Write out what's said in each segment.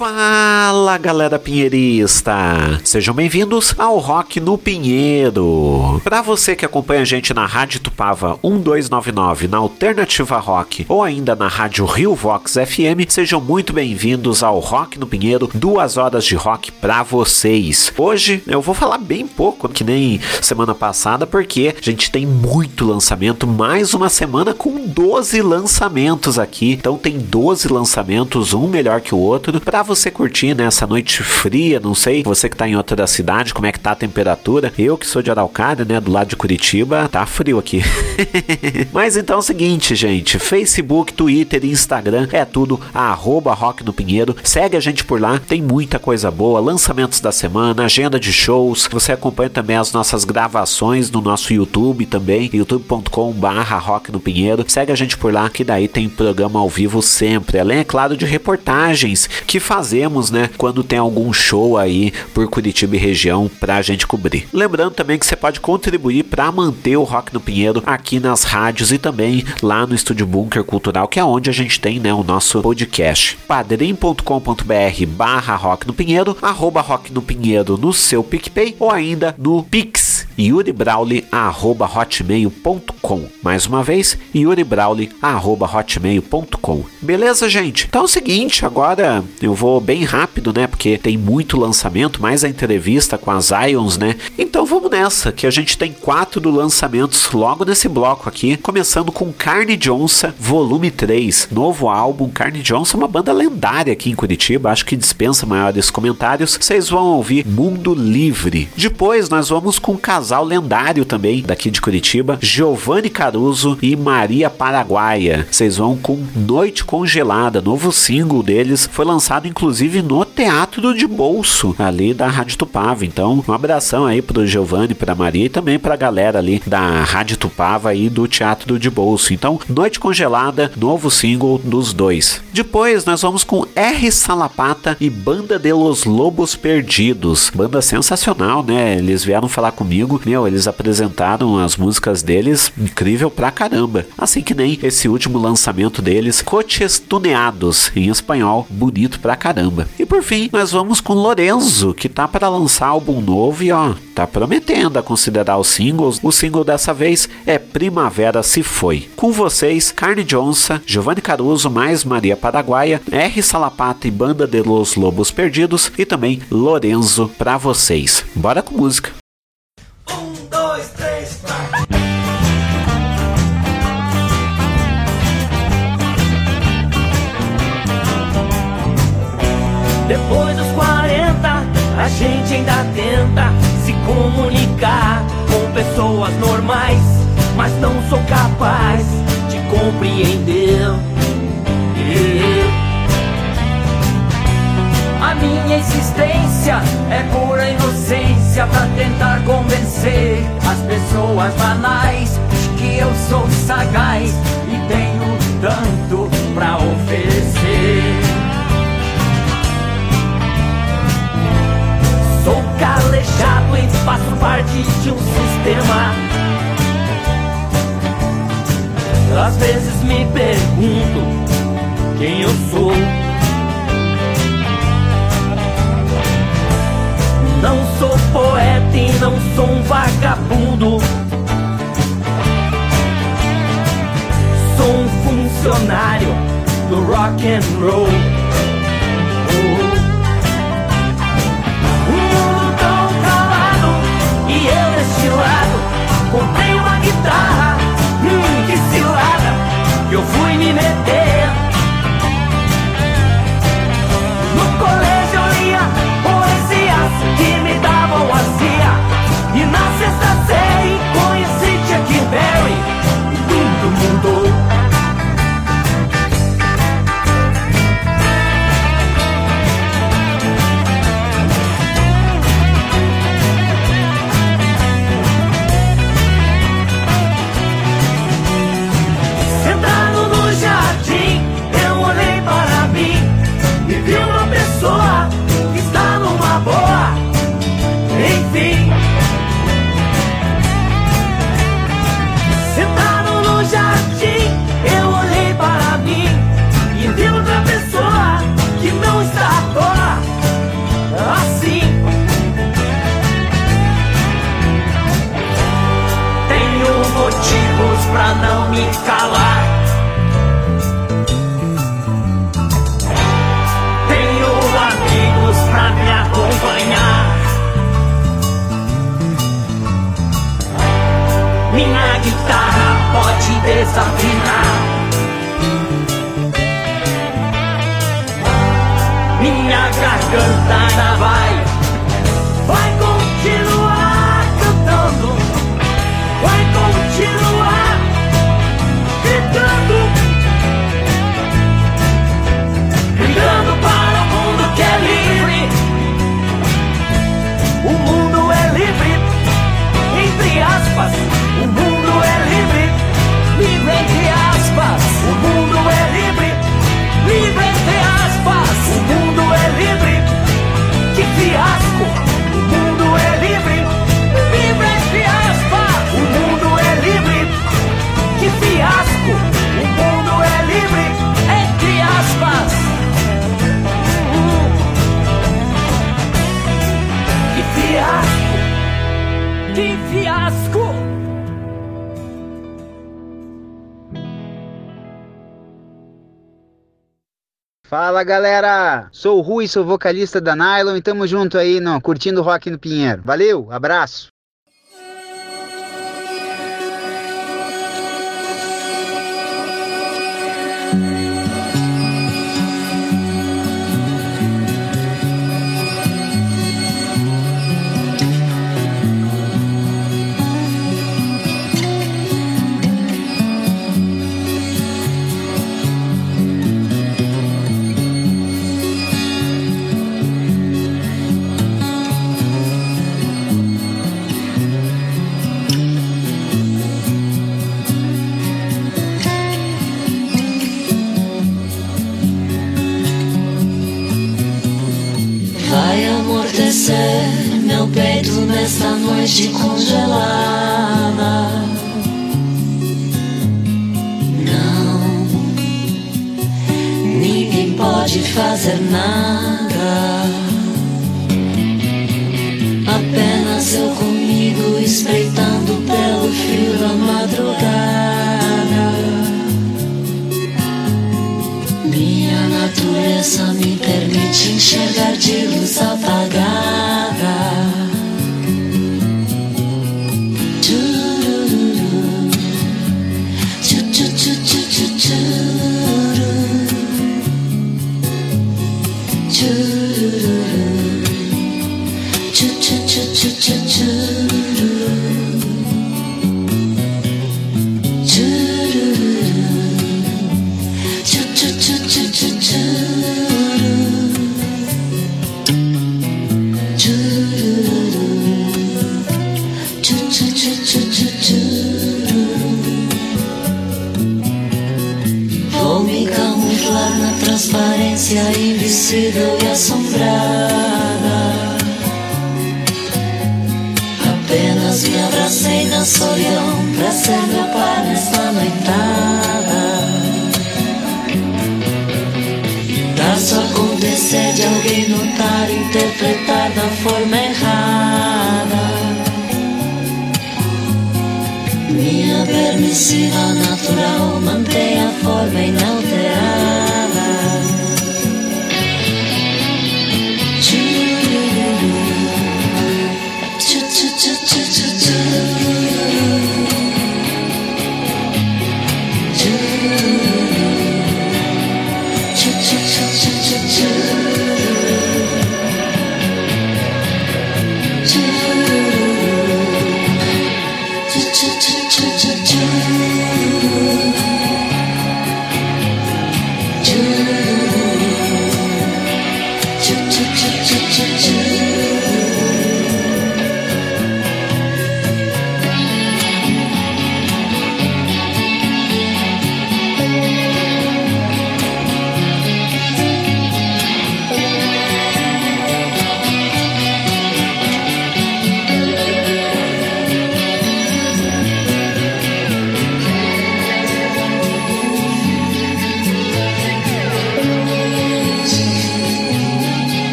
Fala galera pinheirista! Sejam bem-vindos ao Rock no Pinheiro. Para você que acompanha a gente na Rádio Tupava 1299, na Alternativa Rock ou ainda na Rádio Rio Vox FM, sejam muito bem-vindos ao Rock no Pinheiro, duas horas de rock para vocês. Hoje eu vou falar bem pouco, que nem semana passada, porque a gente tem muito lançamento, mais uma semana com 12 lançamentos aqui. Então tem 12 lançamentos, um melhor que o outro, para você curtir né, noite fria, não sei, você que tá em outra cidade, como é que tá a temperatura. Eu que sou de Araucária, né, do lado de Curitiba, tá frio aqui. Mas então é o seguinte, gente, Facebook, Twitter Instagram é tudo arroba Rock no Pinheiro. Segue a gente por lá, tem muita coisa boa, lançamentos da semana, agenda de shows. Você acompanha também as nossas gravações no nosso YouTube também, youtube.com barra Rock no Pinheiro. Segue a gente por lá, que daí tem programa ao vivo sempre. Além, é claro, de reportagens que fazem fazemos, né, quando tem algum show aí por Curitiba e região pra gente cobrir. Lembrando também que você pode contribuir para manter o Rock no Pinheiro aqui nas rádios e também lá no Estúdio Bunker Cultural, que é onde a gente tem, né, o nosso podcast. padrim.com.br barra Rock no Pinheiro, arroba Rock no Pinheiro no seu PicPay ou ainda no Pix yuribrauli@hotmail.com. Mais uma vez, yuribrauli@hotmail.com. Beleza, gente? Então é o seguinte, agora eu vou bem rápido, né? Porque tem muito lançamento, mais a entrevista com as Ions, né? Então vamos nessa, que a gente tem quatro lançamentos logo nesse bloco aqui, começando com Carne Johnson, volume 3, novo álbum. Carne Johnson é uma banda lendária aqui em Curitiba, acho que dispensa maiores comentários. Vocês vão ouvir Mundo Livre. Depois nós vamos com um casal lendário também daqui de Curitiba, Giovanni Caruso e Maria Paraguaia. Vocês vão com Noite Congelada, novo single deles, foi lançado inclusive no Teatro de Bolso, ali da Rádio Tupava. Então, um abração aí pro Giovanni, pra Maria e também pra galera ali da Rádio Tupava e do Teatro de Bolso. Então, Noite Congelada, novo single dos dois. Depois, nós vamos com R. Salapata e Banda de los Lobos Perdidos. Banda sensacional, né? Eles vieram falar comigo, meu, eles apresentaram as músicas deles, incrível pra caramba. Assim que nem esse último lançamento deles, Coches Tuneados, em espanhol, bonito pra caramba. E por fim, nós vamos com Lorenzo, que tá para lançar álbum novo e ó, tá prometendo a considerar os singles. O single dessa vez é Primavera Se Foi. Com vocês, Carne Johnson, Giovanni Caruso mais Maria Paraguaia, R. Salapata e Banda de los Lobos Perdidos e também Lorenzo para vocês. Bora com música. Depois dos 40, a gente ainda tenta se comunicar com pessoas normais, mas não sou capaz de compreender. A minha existência é pura inocência pra tentar convencer as pessoas banais de que eu sou sagaz e tenho tanto pra oferecer. Calejado e faço parte de um sistema. Às vezes me pergunto quem eu sou. Não sou poeta e não sou um vagabundo. Rui, sou vocalista da Nylon e tamo junto aí, não, curtindo rock no Pinheiro. Valeu, abraço!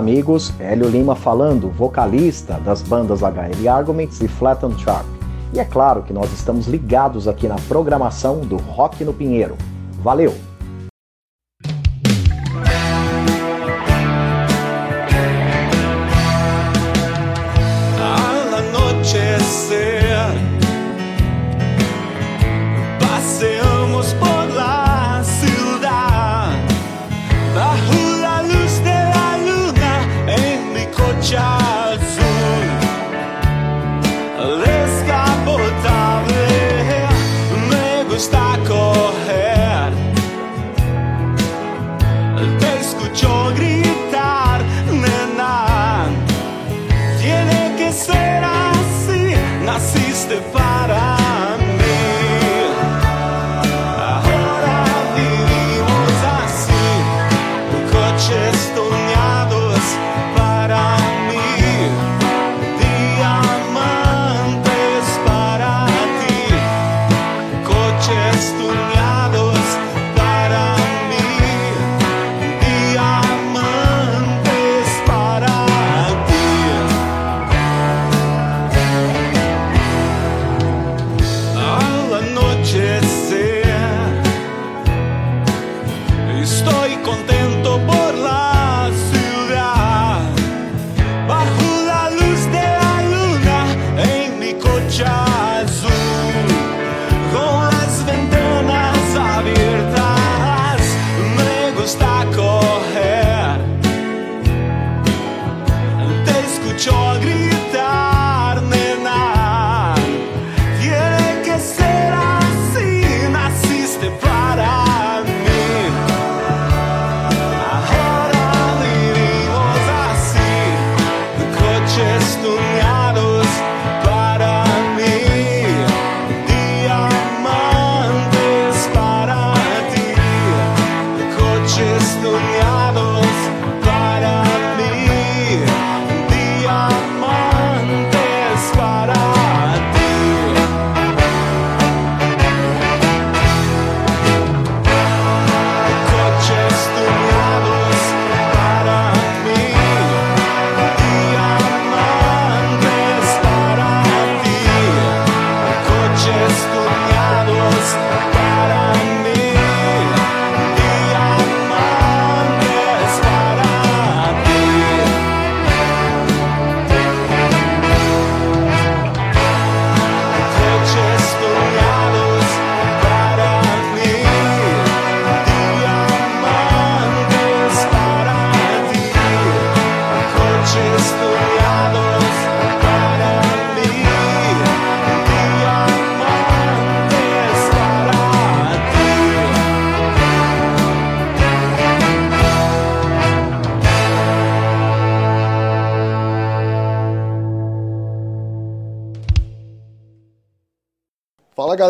amigos, Hélio Lima falando, vocalista das bandas HL Arguments e Flatten Sharp. E é claro que nós estamos ligados aqui na programação do Rock no Pinheiro. Valeu!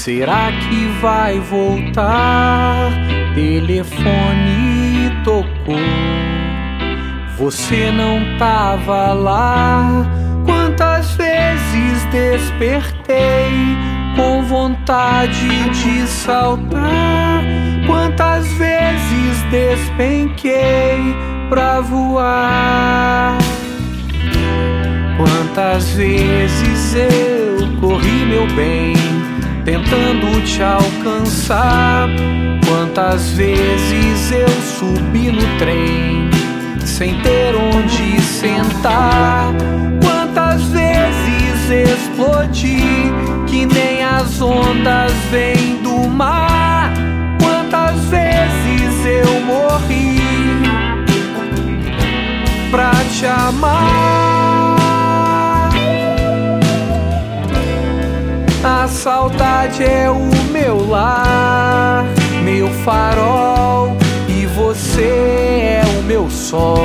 será que vai voltar? Telefone tocou, você não tava lá. Quantas vezes despertei com vontade de saltar? Quantas vezes despenquei pra voar? Quantas vezes eu corri, meu bem, tentando te alcançar? Quantas vezes eu subi no trem, sem ter onde sentar? Quantas vezes explodi, que nem as ondas vêm do mar? Quantas vezes eu morri pra te amar? Saudade é o meu lar, meu farol, e você é o meu sol.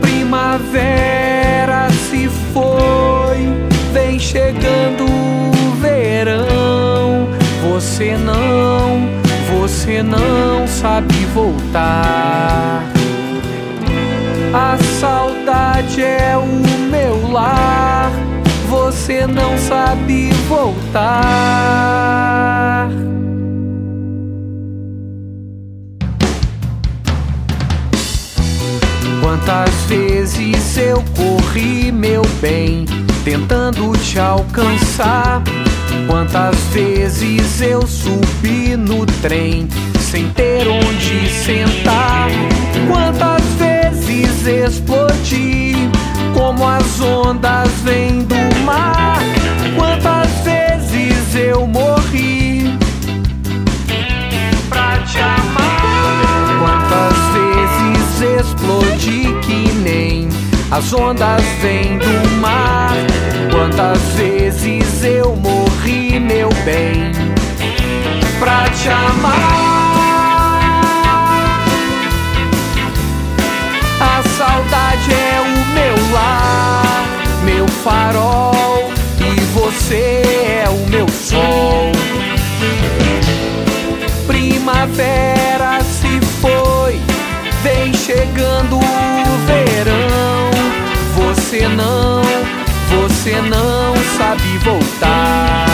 Primavera se foi, vem chegando o verão. Você não, você não sabe voltar. A saudade é o meu lar você não sabe voltar. Quantas vezes eu corri, meu bem, tentando te alcançar? Quantas vezes eu subi no trem sem ter onde sentar? Quantas vezes explodi como as ondas vêm do mar? Quantas vezes eu morri pra te amar? Quantas vezes explodi que nem as ondas vêm do mar? Quantas vezes eu morri, meu bem, pra te amar? A saudade lar, meu farol, e você é o meu sol. Primavera se foi, vem chegando o verão. Você não, você não sabe voltar.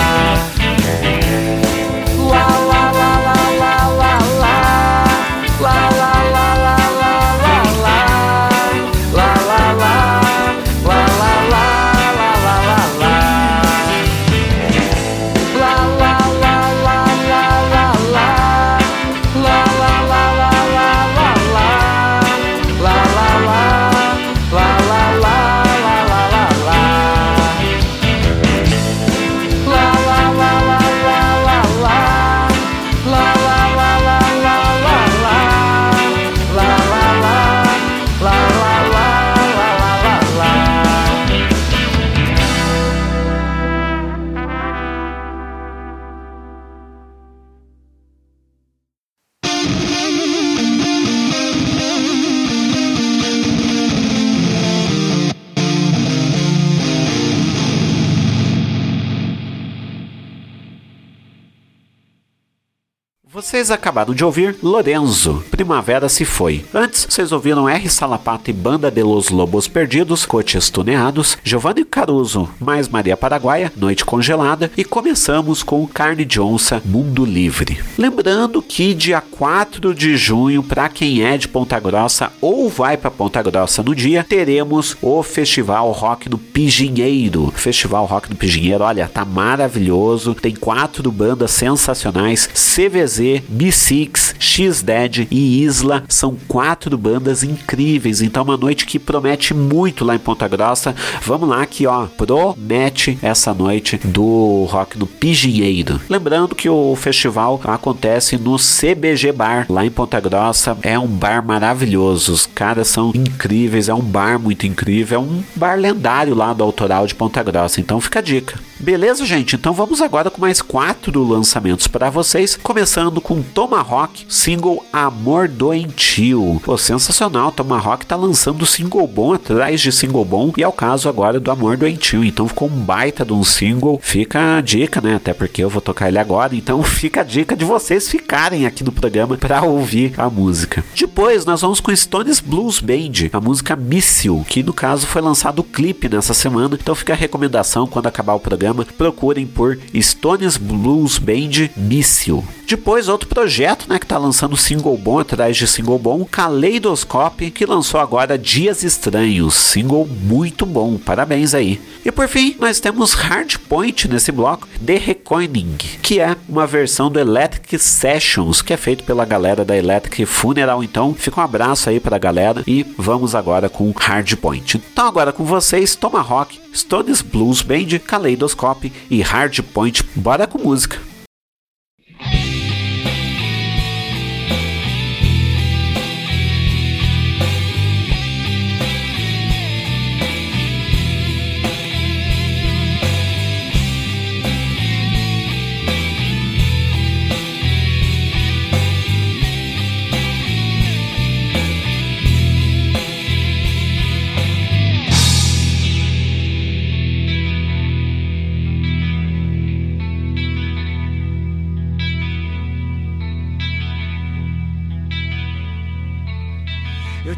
Vocês acabaram de ouvir Lorenzo, Primavera se foi. Antes, vocês ouviram R. Salapato e Banda de los Lobos Perdidos, Coches Tuneados, Giovanni Caruso, mais Maria Paraguaia, Noite Congelada e começamos com Carne de Onça, Mundo Livre. Lembrando que dia 4 de junho, para quem é de Ponta Grossa ou vai para Ponta Grossa no dia, teremos o Festival Rock no Pijinheiro. Festival Rock no Pijinheiro, olha, tá maravilhoso, tem quatro bandas sensacionais, CVZ, G, B6, X-Dead e Isla são quatro bandas incríveis. Então, uma noite que promete muito lá em Ponta Grossa. Vamos lá que, ó, promete essa noite do rock no Pijinheiro. Lembrando que o festival acontece no CBG Bar, lá em Ponta Grossa. É um bar maravilhoso. Os caras são incríveis, é um bar muito incrível, é um bar lendário lá do Autoral de Ponta Grossa. Então fica a dica. Beleza, gente? Então vamos agora com mais quatro lançamentos para vocês, começando com Tomahawk, single Amor Doentio. Pô, sensacional, Tomahawk tá lançando single bom atrás de single bom e é o caso agora do Amor Doentio. Então ficou um baita de um single. Fica a dica, né? Até porque eu vou tocar ele agora, então fica a dica de vocês ficarem aqui no programa para ouvir a música. Depois nós vamos com Stones Blues Band, a música Missile, que no caso foi lançado o clipe nessa semana. Então fica a recomendação quando acabar o programa procurem por Stones Blues Band Missile. Depois, outro projeto né, que está lançando single bom atrás de single bom, Kaleidoscope, que lançou agora Dias Estranhos. Single muito bom, parabéns aí. E por fim, nós temos Hardpoint nesse bloco, The Recoining, que é uma versão do Electric Sessions, que é feito pela galera da Electric Funeral. Então, fica um abraço aí para a galera e vamos agora com Hardpoint. Então, agora com vocês, Tomahawk, Stones Blues Band, Kaleidoscope e Hardpoint. Bora com música.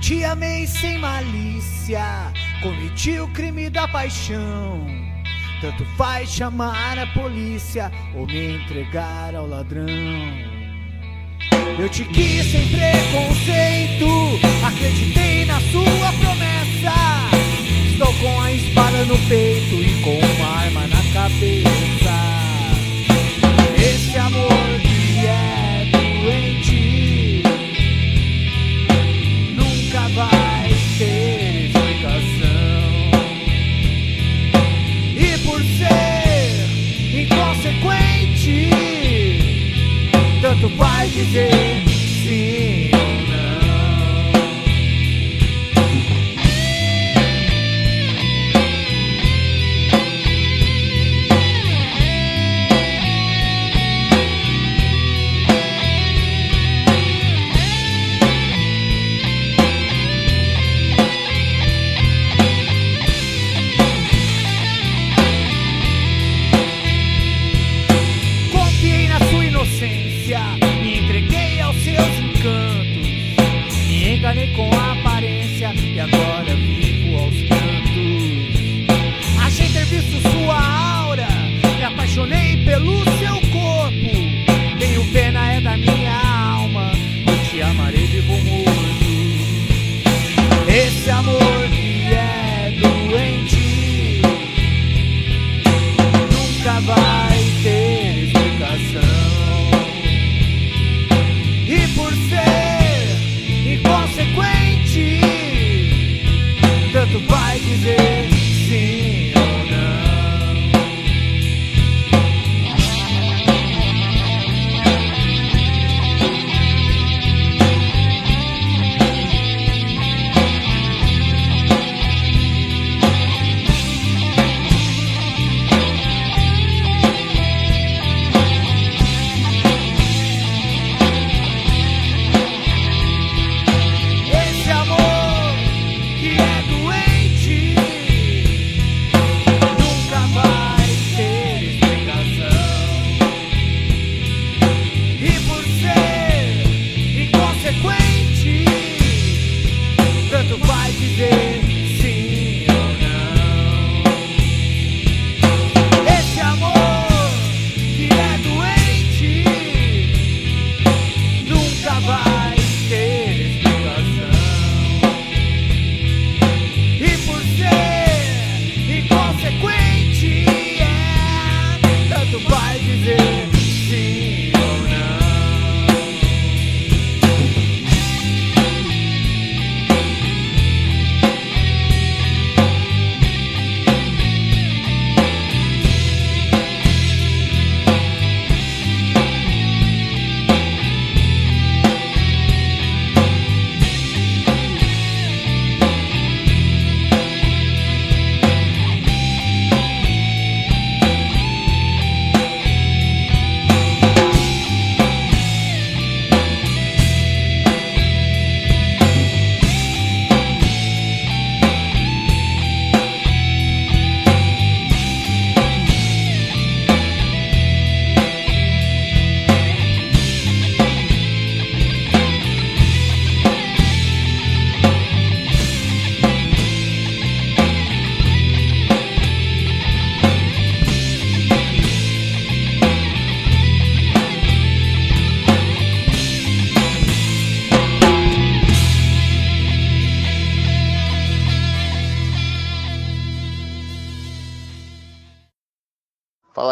Te amei sem malícia, cometi o crime da paixão. Tanto faz chamar a polícia ou me entregar ao ladrão. Eu te quis sem preconceito, acreditei na sua promessa. Estou com a espada no peito e com uma arma na cabeça. Esse amor tanto faz dizer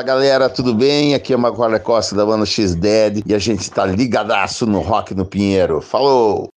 galera, tudo bem? Aqui é Macaulay Costa da banda X-Dead e a gente tá ligadaço no Rock no Pinheiro. Falou!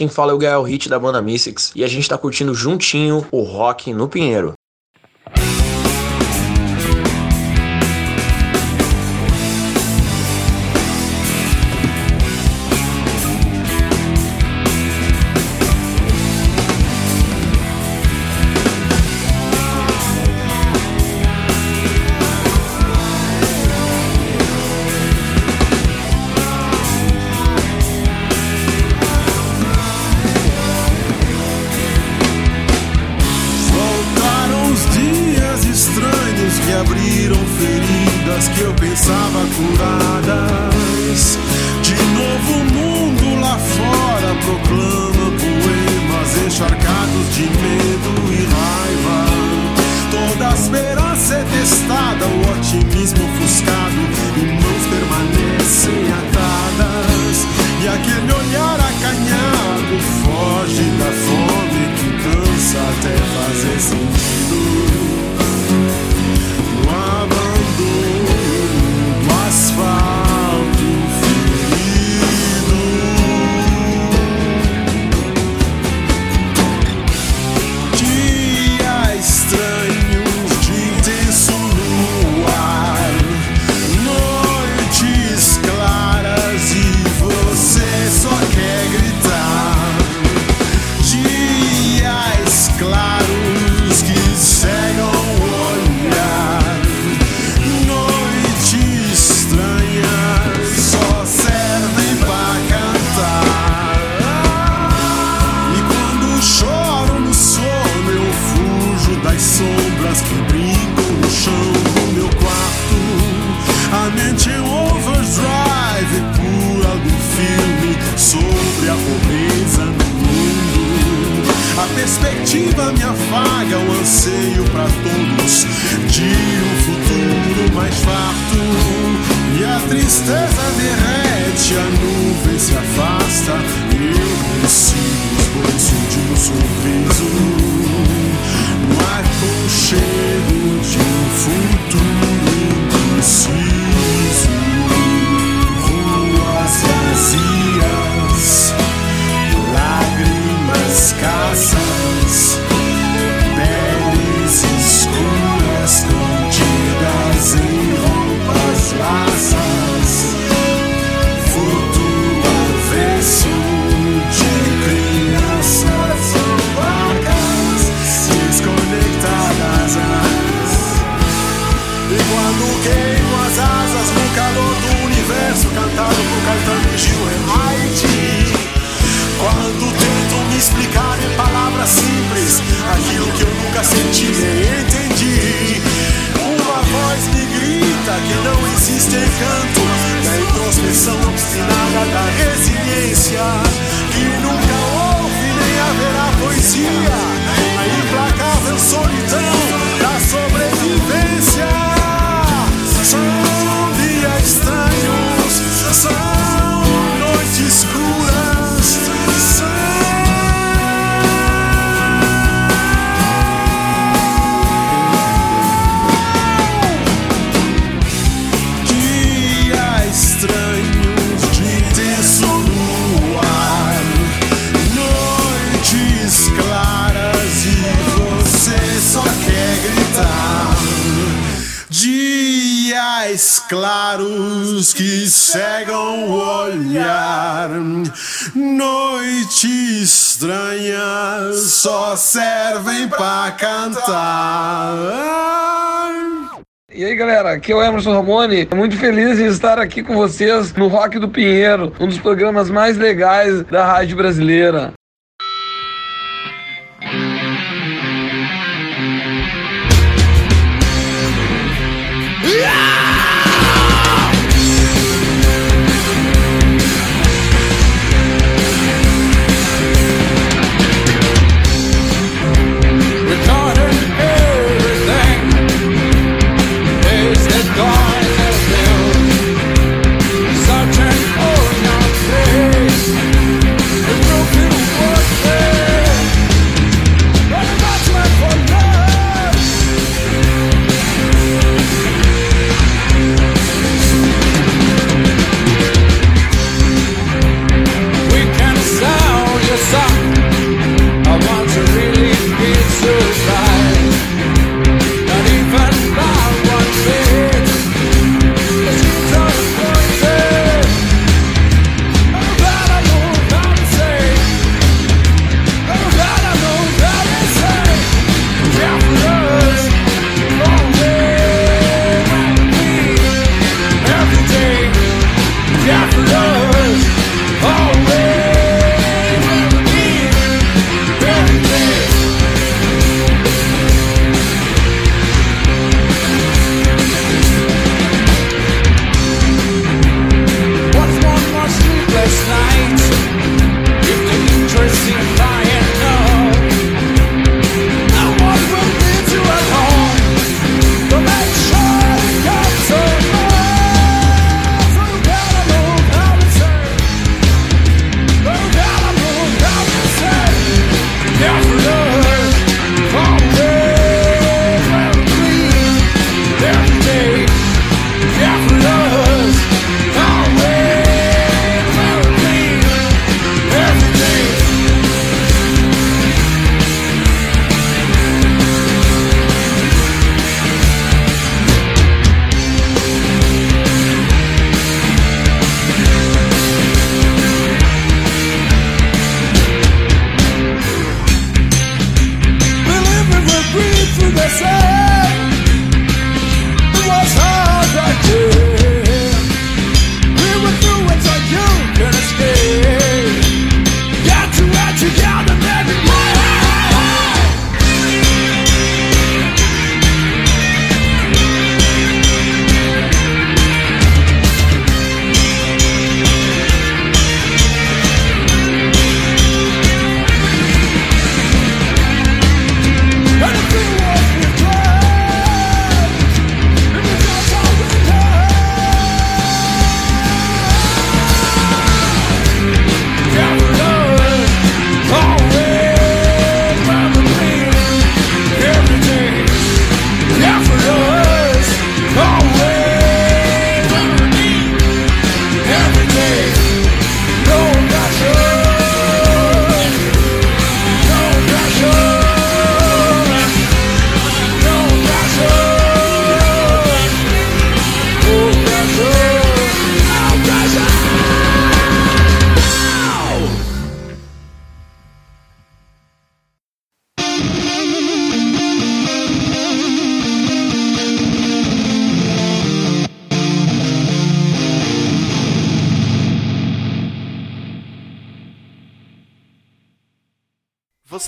quem fala é o Gael Hit da banda Mystics e a gente tá curtindo juntinho o rock no Pinheiro. negação obstinada da resiliência que nunca houve nem haverá poesia, na implacável solidão. olhos que cegam o olhar. Noite estranha só servem para cantar. E aí galera, aqui é o Emerson Ramone, muito feliz em estar aqui com vocês no Rock do Pinheiro, um dos programas mais legais da rádio brasileira.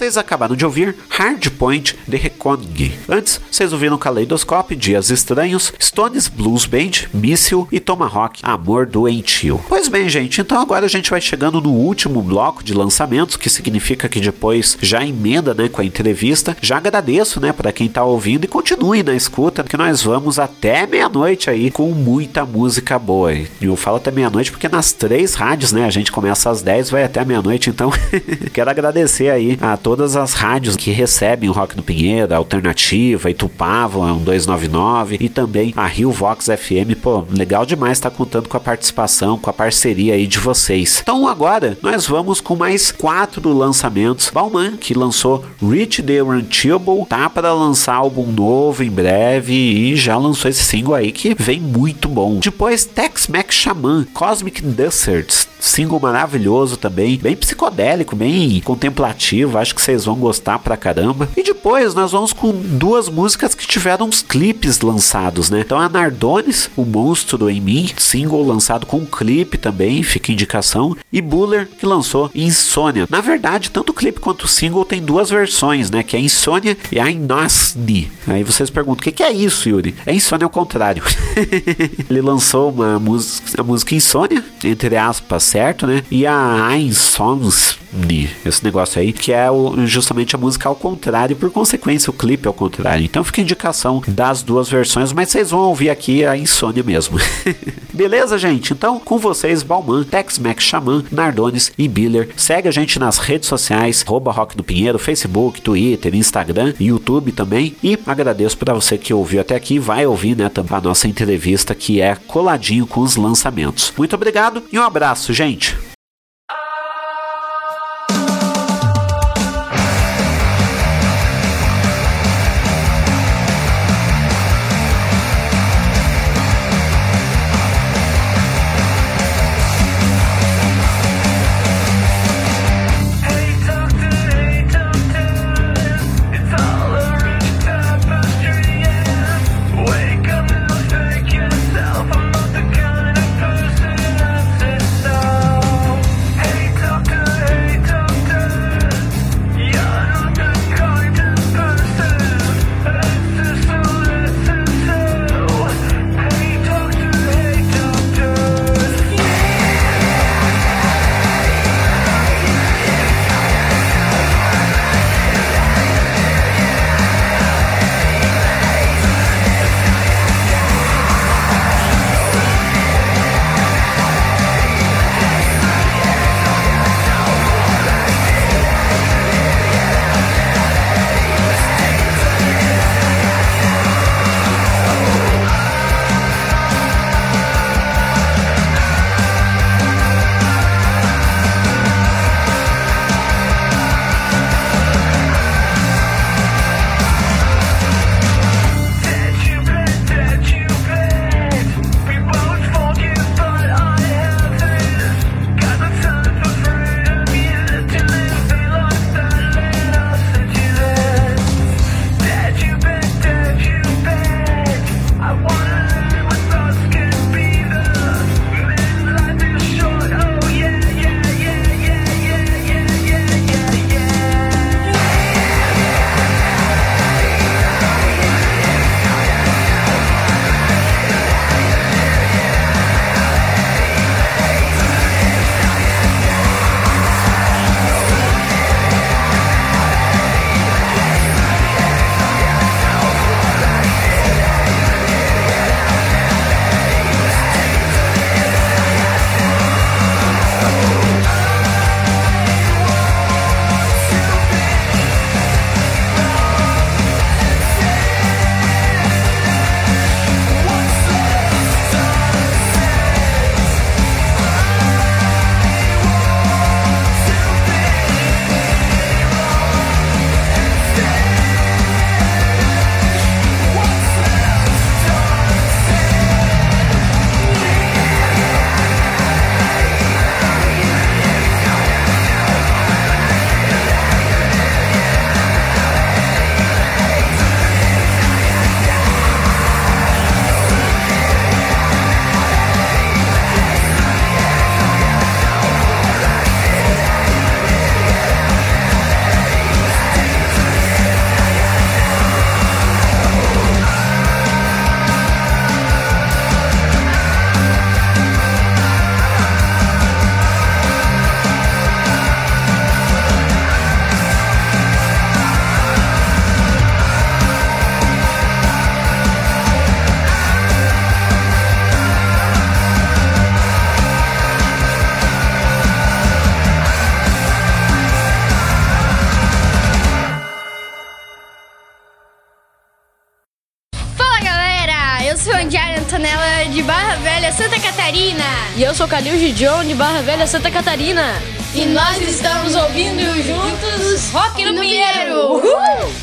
Vocês acabaram de ouvir Hardpoint The Reckoning. Antes, vocês ouviram Kaleidoscope, Dias Estranhos, Stones Blues Band, Míssil e Tomahawk, Amor Doentio. Pois bem, gente, então agora a gente vai chegando no último bloco de lançamentos, que significa que depois já emenda, né, com a entrevista. Já agradeço, né, para quem tá ouvindo e continue na escuta, que nós vamos até meia-noite aí com muita música boa. E eu falo até meia-noite porque nas três rádios, né, a gente começa às 10, vai até meia-noite, então quero agradecer aí a todas as rádios que recebem o Rock no Pinheiro, a Alternativa, Itupava, 299 e também a Rio Vox FM. Pô, legal demais estar tá contando com a participação, com a parceria aí de vocês. Então agora nós vamos com mais quatro lançamentos. Bauman, que lançou Reach the Unreachable, tá para lançar álbum novo em breve e já lançou esse single aí que vem muito bom. Depois Tex-Mex Shaman, Cosmic Deserts, single maravilhoso também, bem psicodélico, bem contemplativo, acho que vocês vão gostar pra caramba. E depois nós vamos com duas músicas que tiveram uns clipes lançados, né? Então a Nardones, O Monstro em Mim, single lançado com clipe também, fica indicação, e Buller, que lançou Insônia. Na verdade, tanto o clipe quanto o single tem duas versões, né? Que é Insônia e a Inosni. Aí vocês perguntam, o que, que é isso, Yuri? É Insônia ao contrário. Ele lançou uma música, a música Insônia, entre aspas, certo, né? E a Insomns esse negócio aí, que é o, justamente a música ao contrário, por consequência o clipe ao contrário. Então fica a indicação das duas versões, mas vocês vão ouvir aqui a insônia mesmo. Beleza, gente? Então, com vocês, Balman, Tex-Mex Xamã, Nardones e Biller. Segue a gente nas redes sociais, Rock do Pinheiro, Facebook, Twitter, Instagram, YouTube também. E agradeço para você que ouviu até aqui, vai ouvir, né, a nossa entrevista que é coladinho com os lançamentos. Muito obrigado e um abraço, gente! E eu sou Calil Gidion de Barra Velha, Santa Catarina. E nós estamos ouvindo juntos Rock no, Pinheiro. Uhul!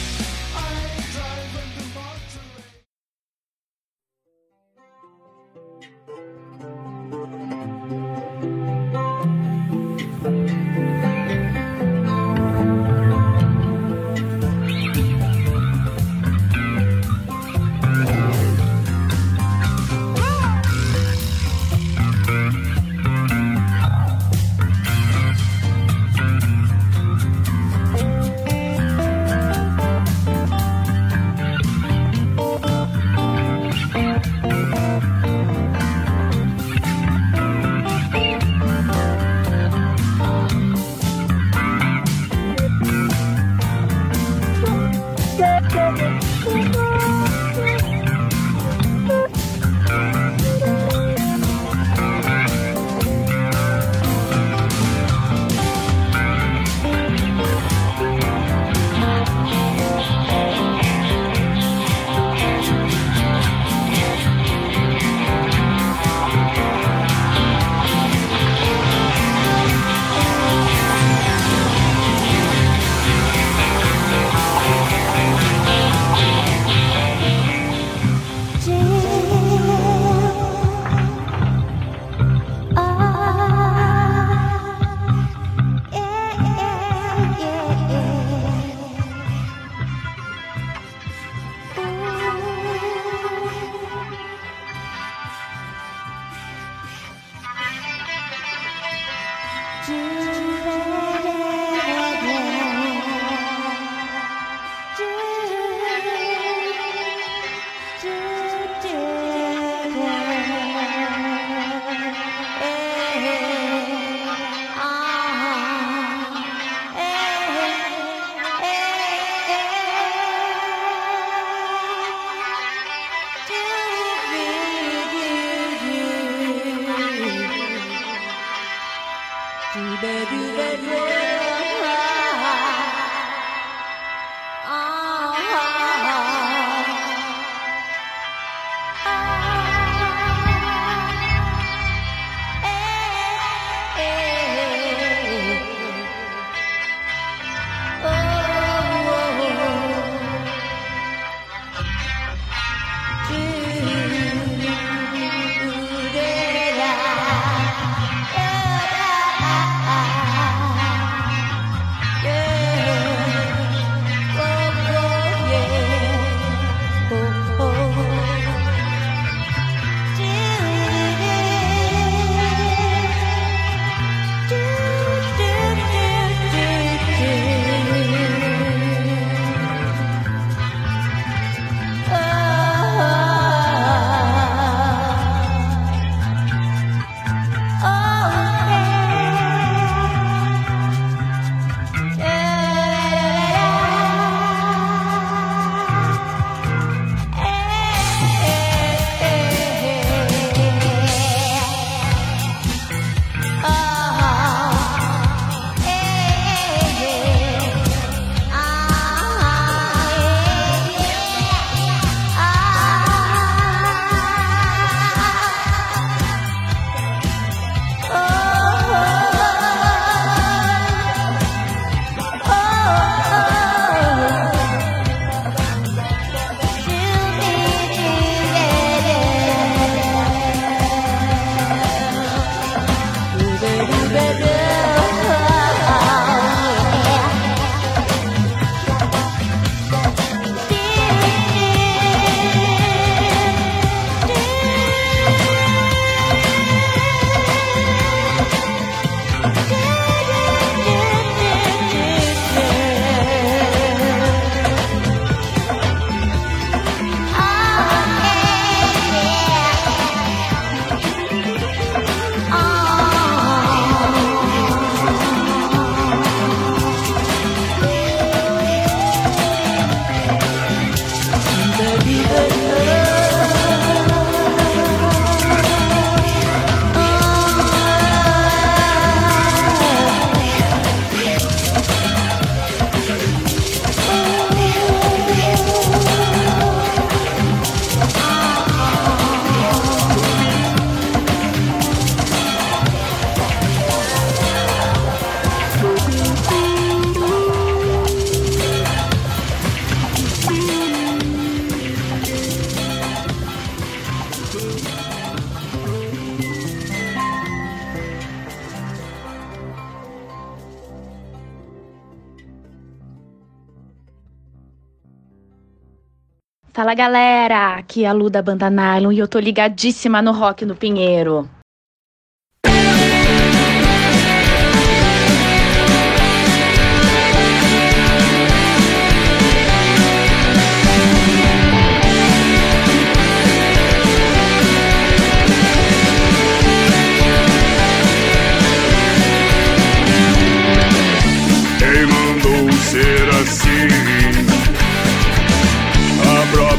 Fala galera, aqui é a Luda Banda Nylon e eu tô ligadíssima no Rock no Pinheiro.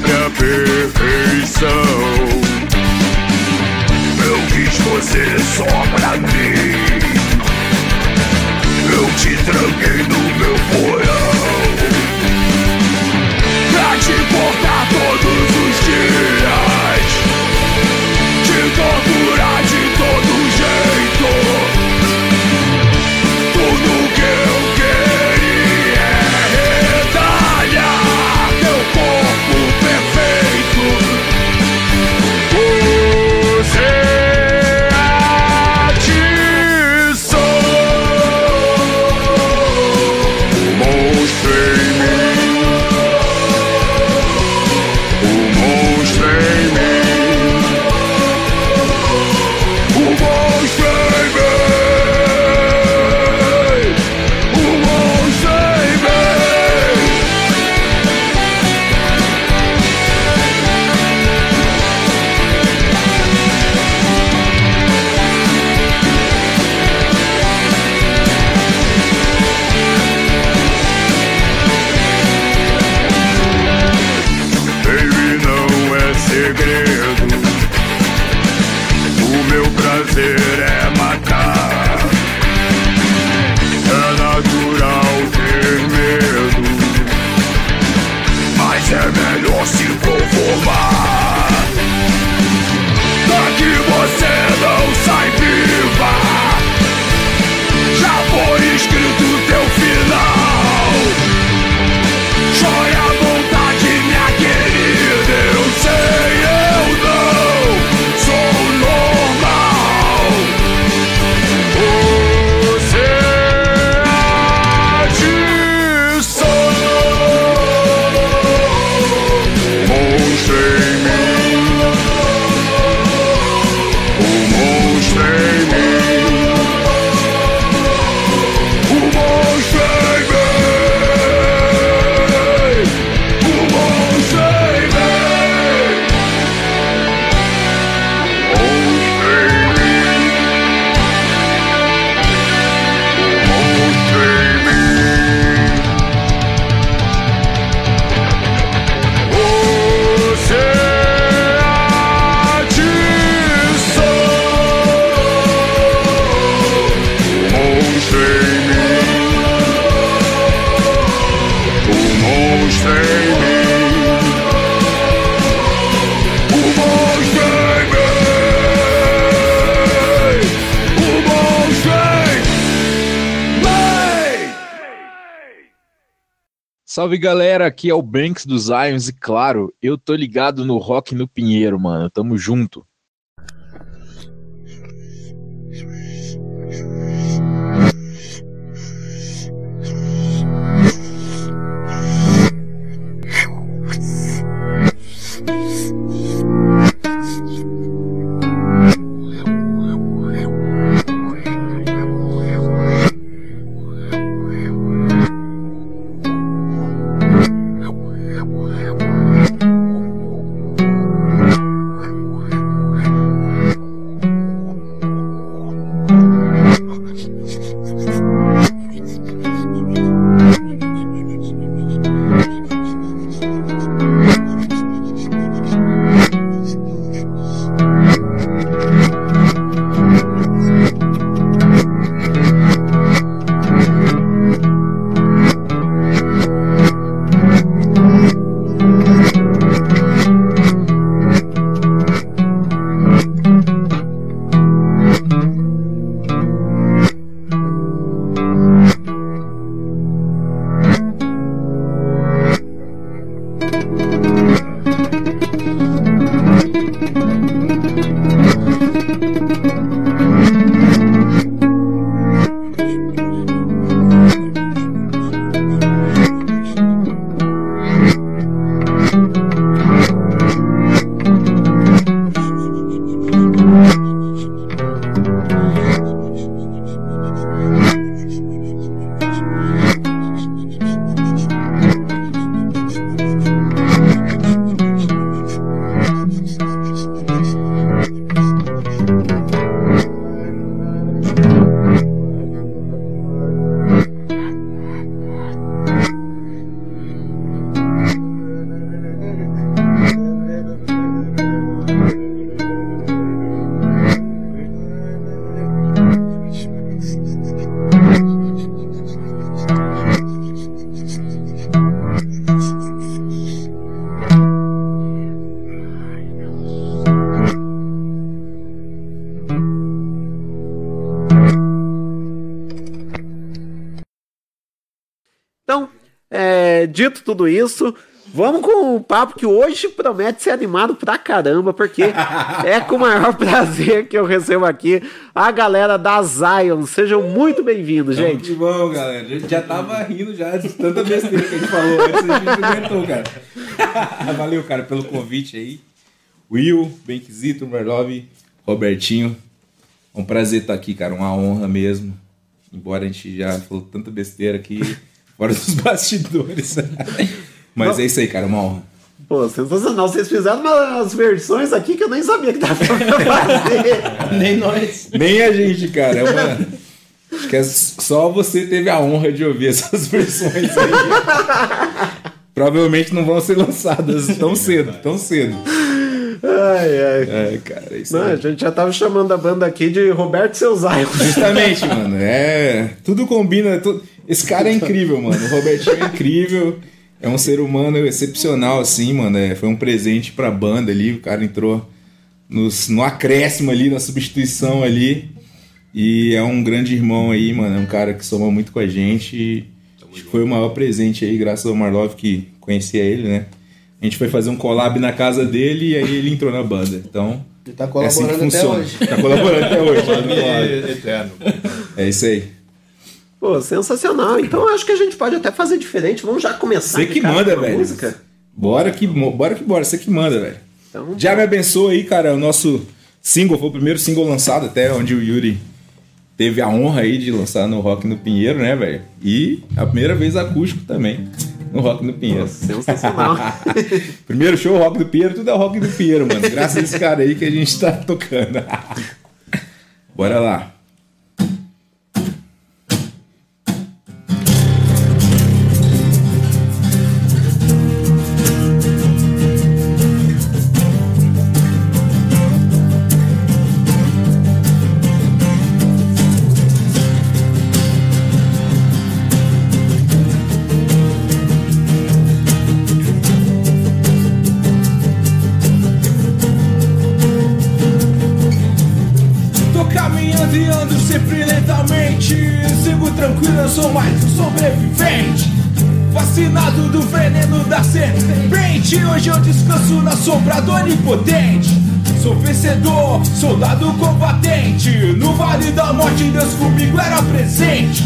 própria perfeição. Eu quis você só pra mim. Eu te tranquei no meu porão. Pra te botar. Salve galera, aqui é o Banks dos Ions e claro, eu tô ligado no Rock no Pinheiro, mano. Tamo junto. Tudo isso, vamos com o papo que hoje promete ser animado pra caramba, porque é com o maior prazer que eu recebo aqui a galera da Zion. Sejam muito bem-vindos, gente. de bom, galera. A gente já tava rindo já de tanta besteira que a gente falou antes, a gente aguentou, cara. Valeu, cara, pelo convite aí. Will, Benquisito, Merlove, Robertinho. É um prazer estar aqui, cara. Uma honra mesmo. Embora a gente já falou tanta besteira aqui fora dos bastidores. Mas é isso aí, cara. Uma honra. Pô, sensacional. Vocês fizeram umas versões aqui que eu nem sabia que dava pra fazer. Nem nós. Nem a gente, cara. É uma... Acho que é só você teve a honra de ouvir essas versões aí. Provavelmente não vão ser lançadas tão cedo, tão cedo. Ai, ai. É, cara, é isso Não, aí. a gente já tava chamando a banda aqui de Roberto Seu Zion. Justamente, mano. É. Tudo combina. tu- Esse cara é incrível, mano. O Robertinho é incrível. É um ser humano excepcional, assim, mano. É, foi um presente pra banda ali. O cara entrou nos, no acréscimo ali, na substituição ali. E é um grande irmão aí, mano. É um cara que soma muito com a gente. E acho que foi o maior presente aí, graças ao Marlov que conhecia ele, né? A gente foi fazer um collab na casa dele e aí ele entrou na banda. Então. Ele tá é assim que colaborando até funciona. hoje. Tá colaborando até hoje. Collab. eterno. É isso aí. Pô, sensacional. Então acho que a gente pode até fazer diferente. Vamos já começar. Você que manda, velho. Música. Bora que, bora que bora, você que manda, velho. Então, Já me abençoa aí, cara. O nosso single foi o primeiro single lançado, até onde o Yuri teve a honra aí de lançar no Rock no Pinheiro, né, velho? E a primeira vez acústico também no Rock no Pinheiro. sensacional. primeiro show Rock do Pinheiro, tudo é Rock do Pinheiro, mano. Graças a esse cara aí que a gente tá tocando. Bora lá. Hoje eu descanso na sombra do onipotente. Sou vencedor, soldado combatente. No vale da morte, Deus comigo era presente.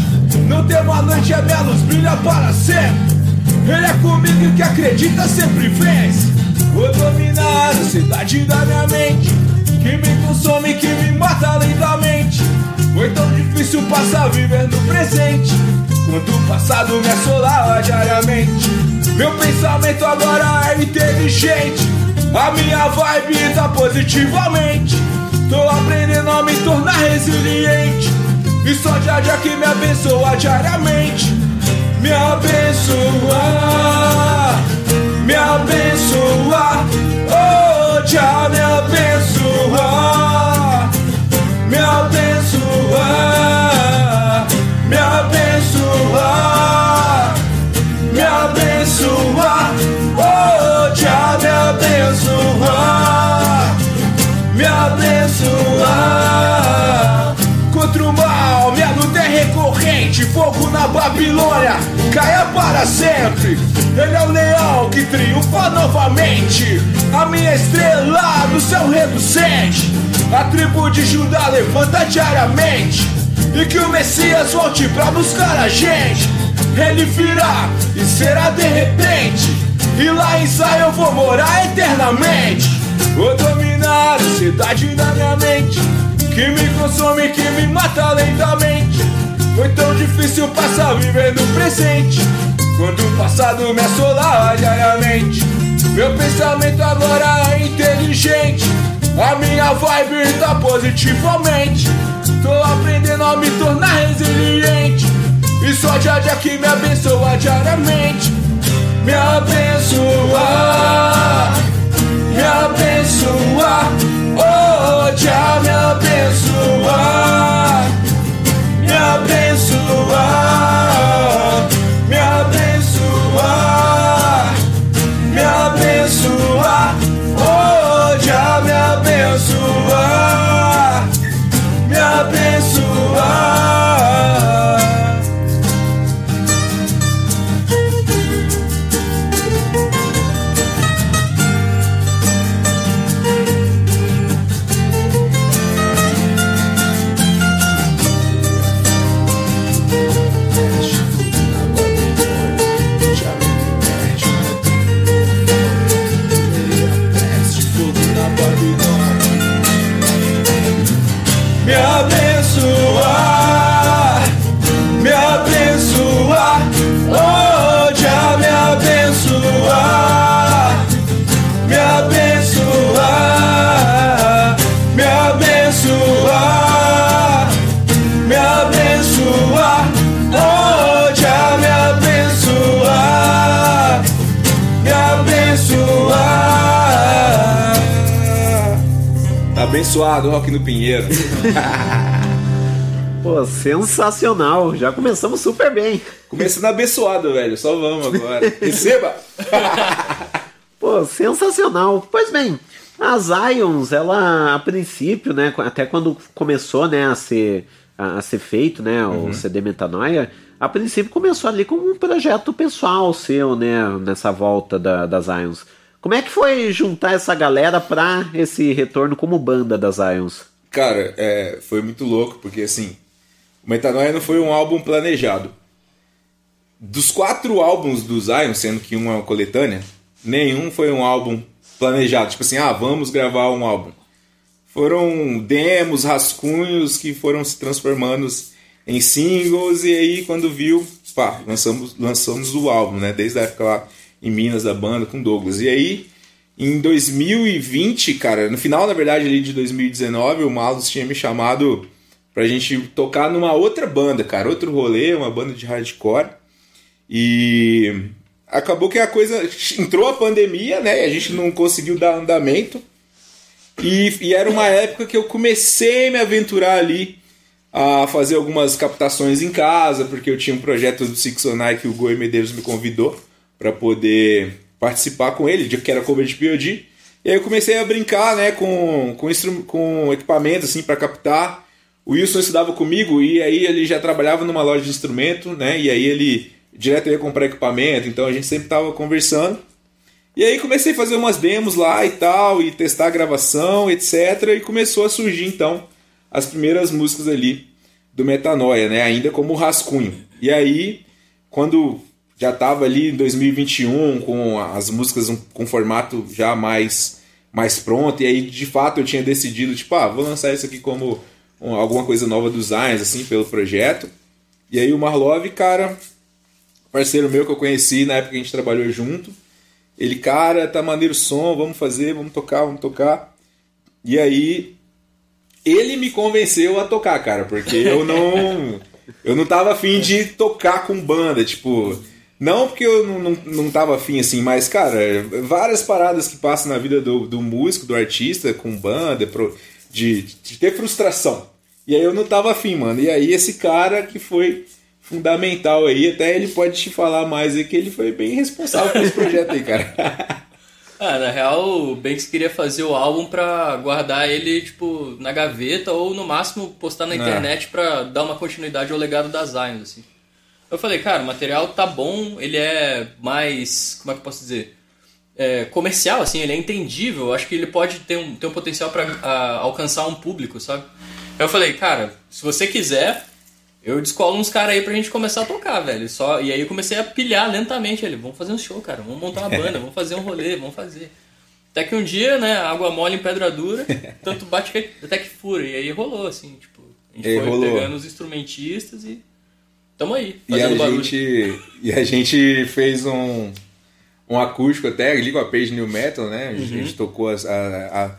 Não temo a noite, a minha luz brilha para sempre. Ele é comigo que acredita sempre vence. Vou dominar a cidade da minha mente. Que me consome, que me mata lentamente. Foi tão difícil passar vivendo presente. Quanto o passado me assolava diariamente. Meu pensamento agora é inteligente. A minha vibe tá positivamente. Tô aprendendo a me tornar resiliente. E só já já que me abençoa diariamente. Me abençoa, me abençoa, oh já me abençoa, me abençoa, me abençoa, me abençoa. Contra o mal, minha luta é recorrente. Fogo na Babilônia, caia para sempre. Ele é o leão que triunfa novamente. A minha estrela no céu relucente. A tribo de Judá levanta diariamente. E que o Messias volte pra buscar a gente. Ele virá e será de repente. E lá em Zion eu vou morar eternamente. Vou dominar a cidade da minha mente. Que me consome, que me mata lentamente. Foi tão difícil passar vivendo o presente. Quando o passado me assolava diariamente. Meu pensamento agora é inteligente. A minha vibe tá positivamente. Tô aprendendo a me tornar resiliente. E só já já que me abençoa diariamente. Me abençoa, me abençoa, oh já me abençoa, me abençoa, Abençoado, Rock no Pinheiro. Pô, sensacional. Já começamos super bem. Começando abençoado, velho. Só vamos agora. Receba! Pô, sensacional. Pois bem, a Zions, ela a princípio, né, até quando começou, né, a ser a, a ser feito, né, o Uhum. CD Metanoia, a princípio começou ali como um projeto pessoal seu, né, nessa volta da, da Zions. Como é que foi juntar essa galera pra esse retorno como banda da Zions? Cara, é, foi muito louco, porque assim, o Metanoia não foi um álbum planejado. Dos quatro álbuns do Zion, sendo que um é uma coletânea, nenhum foi um álbum planejado. Tipo assim, ah, vamos gravar um álbum. Foram demos, rascunhos que foram se transformando em singles, e aí quando viu, pá, lançamos, lançamos o álbum, né? Desde a época lá em Minas da banda com Douglas. E aí, em 2020, cara, no final, na verdade, ali de 2019, o Malus tinha me chamado pra gente tocar numa outra banda, cara, outro rolê, uma banda de hardcore. E acabou que a coisa entrou a pandemia, né? A gente não conseguiu dar andamento. E, e era uma época que eu comecei a me aventurar ali a fazer algumas captações em casa, porque eu tinha um projeto do Six Sonai que o Goi Medeiros me convidou para poder participar com ele, que era cover de POD. E aí eu comecei a brincar, né, com, com, com equipamento, assim, para captar. O Wilson estudava comigo e aí ele já trabalhava numa loja de instrumento, né, e aí ele direto ia comprar equipamento, então a gente sempre tava conversando. E aí comecei a fazer umas demos lá e tal, e testar a gravação, etc. E começou a surgir então as primeiras músicas ali do Metanoia, né? Ainda como rascunho. E aí, quando já tava ali em 2021 com as músicas com formato já mais mais pronto, e aí de fato eu tinha decidido, tipo, ah, vou lançar isso aqui como um- alguma coisa nova dos Zions, assim, pelo projeto. E aí o Marlov, cara, parceiro meu que eu conheci na época que a gente trabalhou junto, ele, cara, tá maneiro o som, vamos fazer, vamos tocar, vamos tocar. E aí, ele me convenceu a tocar, cara, porque eu não. Eu não tava afim de tocar com banda, tipo. Não porque eu não, não, não tava afim assim, mas, cara, várias paradas que passam na vida do, do músico, do artista, com banda, pro- de, de ter frustração. E aí eu não tava afim, mano. E aí esse cara que foi fundamental aí, até ele pode te falar mais aí, que ele foi bem responsável por esse projeto aí, cara. Ah, na real, o Banks queria fazer o álbum pra guardar ele, tipo, na gaveta ou no máximo postar na Ah. internet pra dar uma continuidade ao legado das Zions, assim. Eu falei, cara, o material tá bom, ele é mais. Como é que eu posso dizer? É, comercial, assim, ele é entendível. Acho que ele pode ter um, ter um potencial ah, alcançar um público, sabe? Eu falei, cara, se você quiser, eu descolo uns caras aí pra gente começar a tocar, velho. Só, e aí eu comecei a pilhar lentamente ele. Vamos fazer um show, cara. Vamos montar uma banda, vamos fazer um rolê, vamos fazer. Até que um dia, né, água mole em pedra dura, tanto bate que até que fura. E aí rolou, assim, tipo, a gente E foi rolou. pegando os instrumentistas e tamo aí, E a, barulho. gente, e a gente fez um, um acústico até ali com a Page New Metal, né? A gente, Uhum. a gente tocou as- a, a-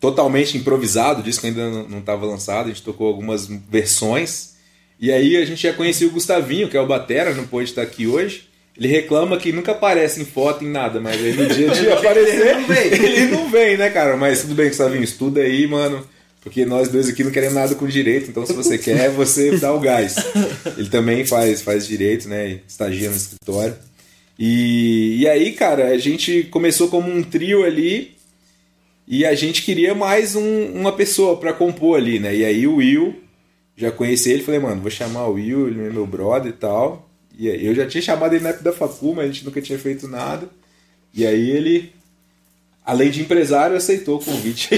totalmente improvisado, o disco ainda não estava lançado, a gente tocou algumas versões. E aí a gente já conhecia o Gustavinho, que é o Batera, não pôde estar aqui hoje. Ele reclama que nunca aparece em foto, em nada, mas aí no dia de aparecer, Ele não vem. ele não vem, né, cara? Mas tudo bem, Gustavinho, estuda aí, mano. Porque nós dois aqui não queremos nada com direito, então se você quer, você dá o gás. Ele também faz, faz direito, né? Estagia no escritório. E, e aí, cara, a gente começou como um trio ali e a gente queria mais um- uma pessoa pra compor ali, né? E aí o Will, já conheci ele, falei, mano, vou chamar o Will, ele é meu brother e tal. E aí eu já tinha chamado ele na época da Facu, mas a gente nunca tinha feito nada. E aí ele, além de empresário, aceitou o convite.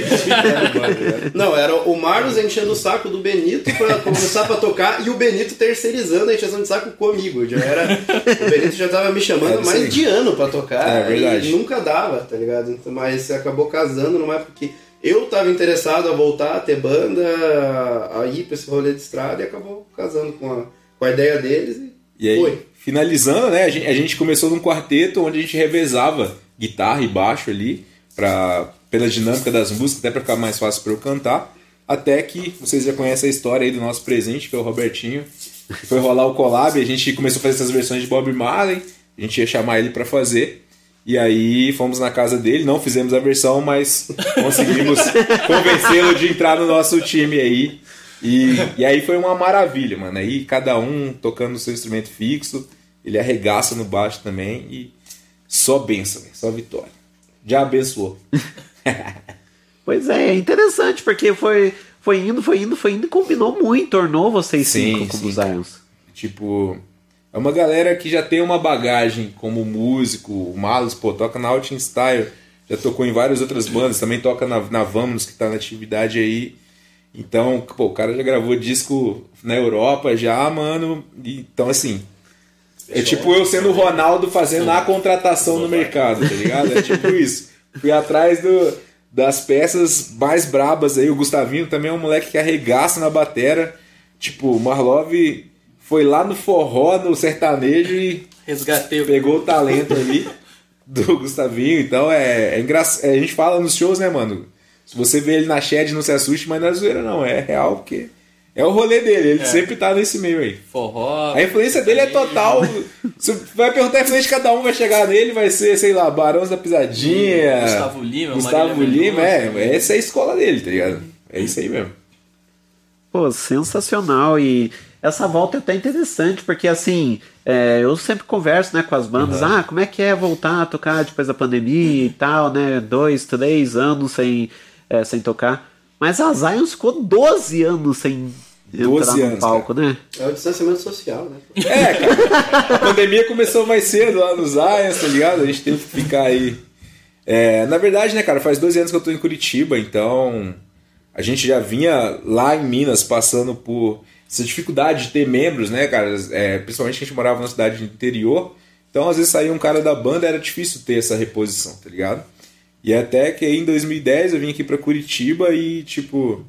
Não, era o Marlos enchendo o saco do Benito pra começar pra tocar e o Benito terceirizando a encheção de saco comigo. Já era, o Benito já tava me chamando É, mais de ano pra tocar. É, verdade. E nunca dava, tá ligado? Mas acabou casando numa época que eu tava interessado a voltar a ter banda, a ir pra esse rolê de estrada e acabou casando com a, com a ideia deles e, E aí, foi. finalizando, né? A gente, a gente começou num quarteto onde a gente revezava guitarra e baixo ali, pra, pela dinâmica das músicas, até pra ficar mais fácil pra eu cantar. Até que vocês já conhecem a história aí do nosso presente, que é o Robertinho. que Foi rolar o collab, a gente começou a fazer essas versões de Bob Marley, a gente ia chamar ele pra fazer. E aí fomos na casa dele, não fizemos a versão, mas conseguimos convencê-lo de entrar no nosso time aí. E, e aí foi uma maravilha, mano. Aí cada um tocando o seu instrumento fixo, ele arregaça no baixo também e só benção, só vitória. Já abençoou. Pois é, é interessante, porque foi, foi indo, foi indo, foi indo e combinou muito, tornou vocês Sim, cinco como sim, Zions. Tipo, é uma galera que já tem uma bagagem como músico. O Malus, pô, toca na Outing Style, já tocou em várias outras bandas, também toca na, na Vamos, que tá na atividade aí. Então, pô, o cara já gravou disco na Europa já, mano. E- Então, assim. É tipo eu sendo o Ronaldo fazendo a contratação no mercado, tá ligado? É tipo isso. Fui atrás do, das peças mais brabas aí. O Gustavinho também é um moleque que arregaça na batera. Tipo, o Marlov foi lá no forró, no sertanejo e Resgatei o pegou o talento ali do Gustavinho. Então é, é engraçado. A gente fala nos shows, né, mano? Se você vê ele na shed, não se assuste, mas não é zoeira, não. É real, porque é o rolê dele. Ele É. sempre tá nesse meio aí. Forró. A influência dele é total. Você vai perguntar a influência de cada um, vai chegar nele, vai ser, sei lá, Barões da Pisadinha. Gustavo Lima, Gustavo Marília Lima, é. Essa é a escola dele, tá ligado? É isso aí mesmo. Pô, sensacional. E essa volta é até interessante, porque assim, é, eu sempre converso né, com as bandas, Uhum. ah, como é que é voltar a tocar depois da pandemia e tal, né? Dois, três anos sem, é, sem tocar. Mas a Zion ficou 12 anos sem 12 entrar no anos, palco, né? É o distanciamento social, né? É, cara. A pandemia começou mais cedo lá nos Zions, tá ligado? A gente teve que ficar aí. É, na verdade, né, cara, faz 12 anos que eu tô em Curitiba, então a gente já vinha lá em Minas passando por essa dificuldade de ter membros, né, cara? É, principalmente que a gente morava numa cidade de interior. Então, às vezes saía um cara da banda, era difícil ter essa reposição, tá ligado? E até que aí em 2010 eu vim aqui pra Curitiba e, tipo,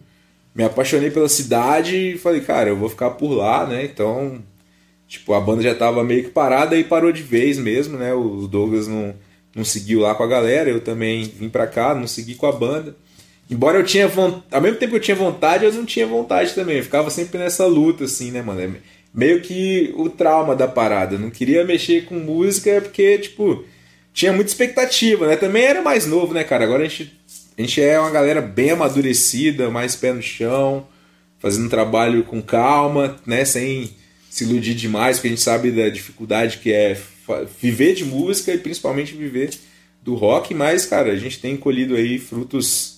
me apaixonei pela cidade e falei, cara, eu vou ficar por lá, né? Então, tipo, a banda já tava meio que parada e parou de vez mesmo, né? O Douglas não, não seguiu lá com a galera, eu também vim pra cá, não segui com a banda. Embora eu tinha vontade, ao mesmo tempo que eu tinha vontade, eu não tinha vontade também. Eu ficava sempre nessa luta, assim, né, mano? É meio que o trauma da parada. Eu não queria mexer com música porque, tipo, tinha muita expectativa, né? Também era mais novo, né, cara? Agora a gente, a gente é uma galera bem amadurecida, mais pé no chão, fazendo um trabalho com calma, né? Sem se iludir demais, porque a gente sabe da dificuldade que é viver de música e principalmente viver do rock, mas, cara, a gente tem colhido aí frutos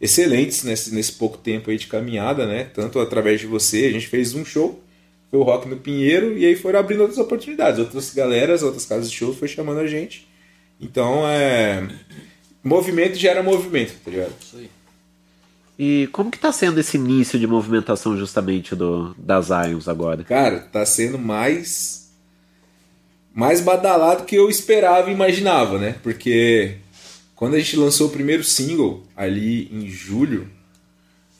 excelentes nesse, nesse pouco tempo aí de caminhada, né? Tanto através de você, a gente fez um show, foi o Rock no Pinheiro, e aí foram abrindo outras oportunidades. Outras galeras, outras casas de show foi chamando a gente. Então, é. Movimento gera movimento, tá ligado? Isso aí. E como que tá sendo esse início de movimentação justamente do, das Zions agora? Cara, tá sendo mais. mais badalado que eu esperava e imaginava, né? Porque quando a gente lançou o primeiro single, ali em julho,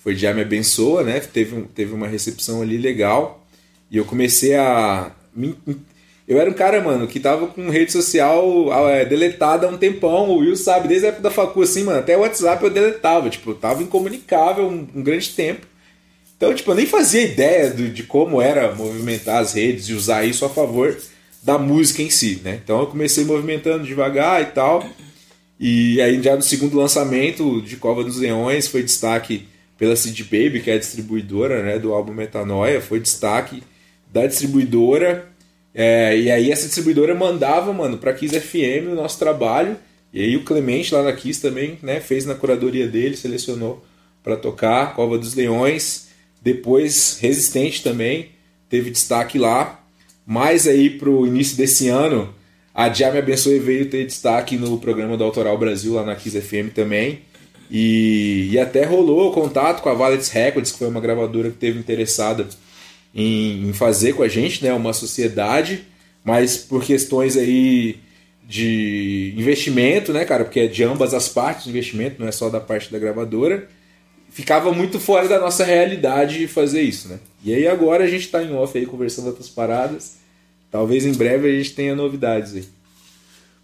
foi Já Me Abençoa, né? Teve, um- teve uma recepção ali legal. E eu comecei a. me- Eu era um cara, mano, que tava com rede social é, deletada há um tempão. O Will sabe, desde a época da facu, assim, mano, até o WhatsApp eu deletava. Tipo, eu tava incomunicável um, um grande tempo. Então, tipo, eu nem fazia ideia do- de como era movimentar as redes e usar isso a favor da música em si, né? Então eu comecei movimentando devagar e tal. E aí já no segundo lançamento de Cova dos Leões foi destaque pela Cid Baby, que é a distribuidora né, do álbum Metanoia, foi destaque da distribuidora. É, e aí essa distribuidora mandava, mano, pra Kiss FM o nosso trabalho. E aí o Clemente lá na Kiss também, né, fez na curadoria dele, selecionou para tocar Cova dos Leões. Depois Resistente também teve destaque lá. Mais aí pro início desse ano, a Já Me Abençoe veio ter destaque no programa do Autoral Brasil lá na Kiss FM também. E, e até rolou contato com a Valets Records, que foi uma gravadora que teve interessada em, em fazer com a gente, né, uma sociedade, mas por questões aí de investimento, né, cara, porque é de ambas as partes o investimento, não é só da parte da gravadora, ficava muito fora da nossa realidade fazer isso, né? E aí agora a gente tá em off aí conversando outras paradas, talvez em breve a gente tenha novidades aí.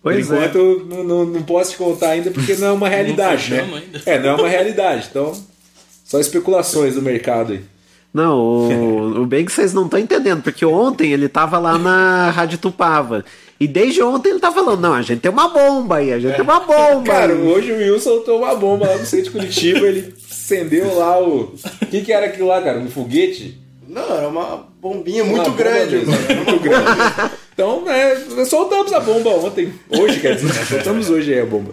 Pois Por é. enquanto, eu não, não, não posso te contar ainda porque não é uma realidade, né? ainda. É, não é uma realidade. Então, só especulações do mercado aí. Não, o, o bem que vocês não estão entendendo, porque ontem ele tava lá na Rádio Tupava. E desde ontem ele tá falando, não, a gente tem uma bomba aí, a gente tem uma bomba. Cara, aí. hoje o Will soltou uma bomba lá no centro de Curitiba, ele acendeu lá o. O que, que era aquilo lá, cara? Um foguete? Não, era uma bombinha muito Uma grande. mesmo, muito grande. Então, é, soltamos a bomba ontem. Hoje, quer dizer, né? soltamos hoje aí a bomba.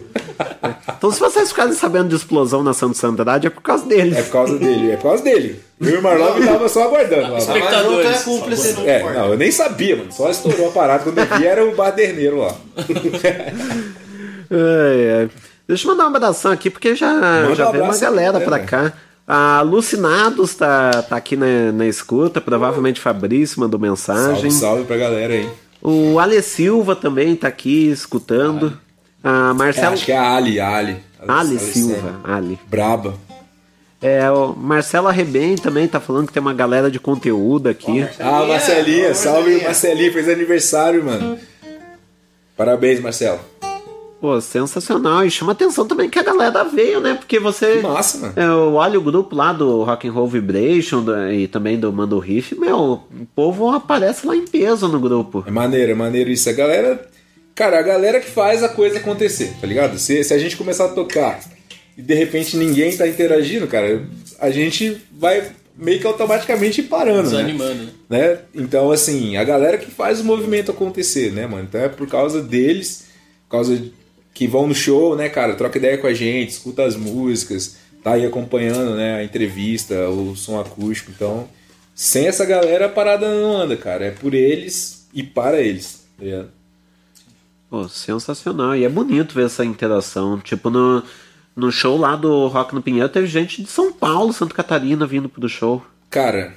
Então se vocês ficarem sabendo de explosão na Santos Andrade é por causa dele. É por causa dele, é por causa dele. Eu e o Marlon tava só aguardando. lá. Espectadores. Não é cúmplice, não, É, não, eu nem sabia, mano. Só estourou a parada. Quando eu vi, era o baderneiro lá. Ai, ai. Deixa eu mandar um abração aqui, porque já, Manda já um veio uma galera pra né, cá. A Alucinados tá, tá aqui na, na escuta, provavelmente Fabrício mandou mensagem. Salve, salve pra galera aí. O Ale Silva também tá aqui escutando. A É, Marcelo. acho que é a Ali, a Ali. Ali Ali Silva, Ali. Braba. É, o Marcelo Arrebem também tá falando que tem uma galera de conteúdo aqui. Ah, Marcelinha, salve Marcelinha, fez aniversário, mano. Parabéns, Marcelo. Pô, sensacional. E chama atenção também que a galera veio, né? Porque você. Que massa, mano. Eu olho o grupo lá do Rock and Roll Vibration do- e também do Mando Riff, meu, o povo aparece lá em peso no grupo. É maneiro, é maneiro isso. A galera. Cara, a galera que faz a coisa acontecer, tá ligado? Se, se a gente começar a tocar e de repente ninguém tá interagindo, cara, a gente vai meio que automaticamente parando. né? Desanimando. né? Então, assim, a galera que faz o movimento acontecer, né, mano? Então é por causa deles, por causa de- que vão no show, né, cara? Troca ideia com a gente, escuta as músicas, tá aí acompanhando, né, a entrevista, o som acústico. Então, sem essa galera a parada não anda, cara. É por eles e para eles, tá ligado? Pô, sensacional. E é bonito ver essa interação. Tipo, no, no show lá do Rock no Pinheiro, teve gente de São Paulo, Santa Catarina vindo pro show. Cara,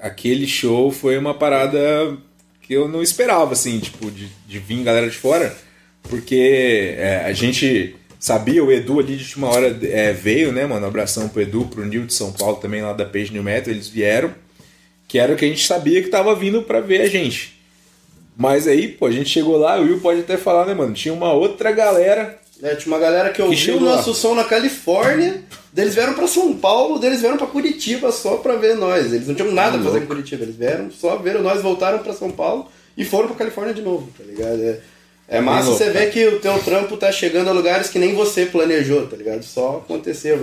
aquele show foi uma parada que eu não esperava, assim, tipo, de, de vir galera de fora, porque é, a gente sabia, o Edu ali de última hora é, veio, né, mano? Abração pro Edu, pro Nil de São Paulo também, lá da Page New Metal, eles vieram, que era o que a gente sabia que tava vindo pra ver a gente. Mas aí, pô, a gente chegou lá, o Will pode até falar, né, mano? Tinha uma outra galera. É, tinha uma galera que ouviu o nosso lá. som na Califórnia, deles vieram pra São Paulo, deles vieram pra Curitiba só pra ver nós. Eles não tinham nada Ah, pra fazer em louco. Curitiba, eles vieram só ver nós, voltaram pra São Paulo e foram pra Califórnia de novo, tá ligado? É, é massa louco, você ver que o teu trampo tá chegando a lugares que nem você planejou, tá ligado? Só aconteceu.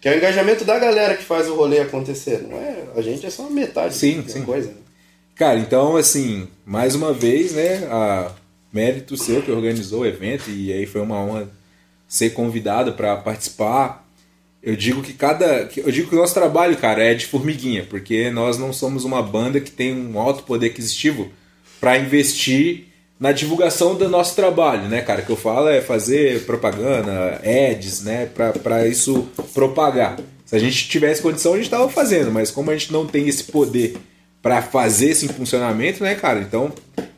Que é o engajamento da galera que faz o rolê acontecer, não é? A gente é só metade Sim, da sim. coisa. né? Cara, então, assim, mais uma vez, né, a mérito seu que organizou o evento e aí foi uma honra ser convidado para participar. Eu digo que cada, eu digo que o nosso trabalho, cara, é de formiguinha, porque nós não somos uma banda que tem um alto poder aquisitivo para investir na divulgação do nosso trabalho, né, cara? O que eu falo é fazer propaganda, ads, né, para isso propagar. Se a gente tivesse condição, a gente estava fazendo, mas como a gente não tem esse poder para fazer esse funcionamento, né, cara? Então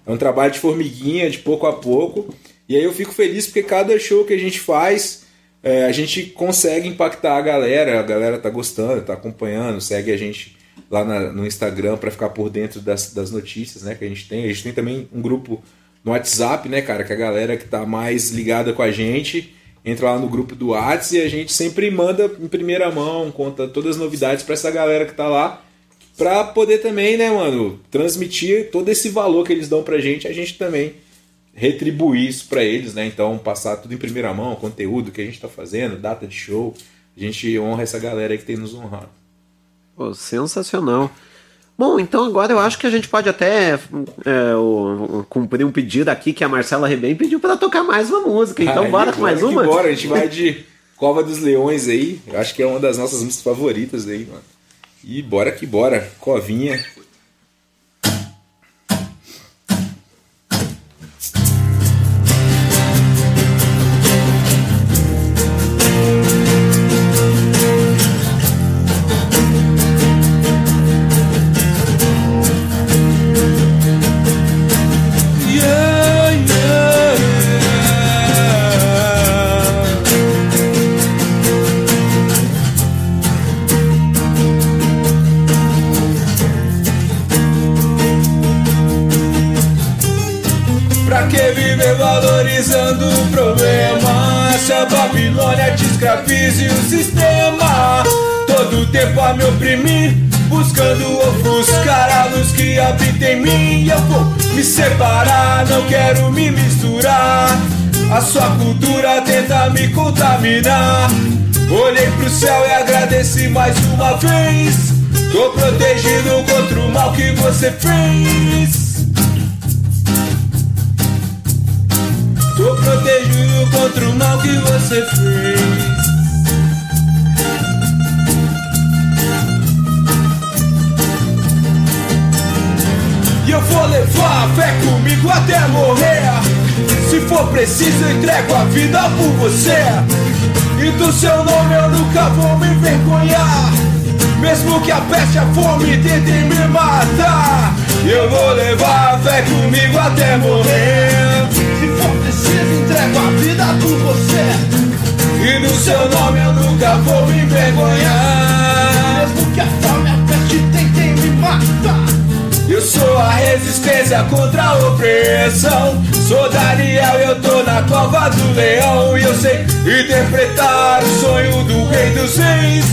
é um trabalho de formiguinha, de pouco a pouco. E aí eu fico feliz porque cada show que a gente faz, é, a gente consegue impactar a galera. A galera tá gostando, tá acompanhando, segue a gente lá na- no Instagram para ficar por dentro das, das notícias, né, que a gente tem. A gente tem também um grupo no WhatsApp, né, cara, que a galera que tá mais ligada com a gente entra lá no grupo do WhatsApp e a gente sempre manda em primeira mão, conta todas as novidades para essa galera que tá lá pra poder também, né, mano, transmitir todo esse valor que eles dão pra gente, a gente também retribuir isso pra eles, né? Então, passar tudo em primeira mão, conteúdo que a gente tá fazendo, data de show. A gente honra essa galera que tem nos honrado. Pô, sensacional. Bom, então agora eu acho que a gente pode até é, o- cumprir um pedido aqui que a Marcela Rebem pediu para tocar mais uma música. Então bora com mais uma? Bora, a gente vai de Cova dos Leões aí. Eu acho que é uma das nossas músicas favoritas aí, mano. E bora que bora. Covinha. Separar, não quero me misturar. A sua cultura tenta me contaminar. Olhei pro céu e agradeci mais uma vez. Tô protegido contra o mal que você fez. Tô protegido contra o mal que você fez comigo até morrer. Se for preciso entrego a vida por você. E do seu nome eu nunca vou me envergonhar. Mesmo que a peste a fome tentem me matar. Eu vou levar a fé comigo até morrer. Se for preciso entrego a vida por você. E do seu nome eu nunca vou me envergonhar. Mesmo que a fome a peste tentem me matar eu sou a resistência contra a opressão. Sou Daniel, eu tô na cova do leão. E eu sei interpretar o sonho do rei dos reis.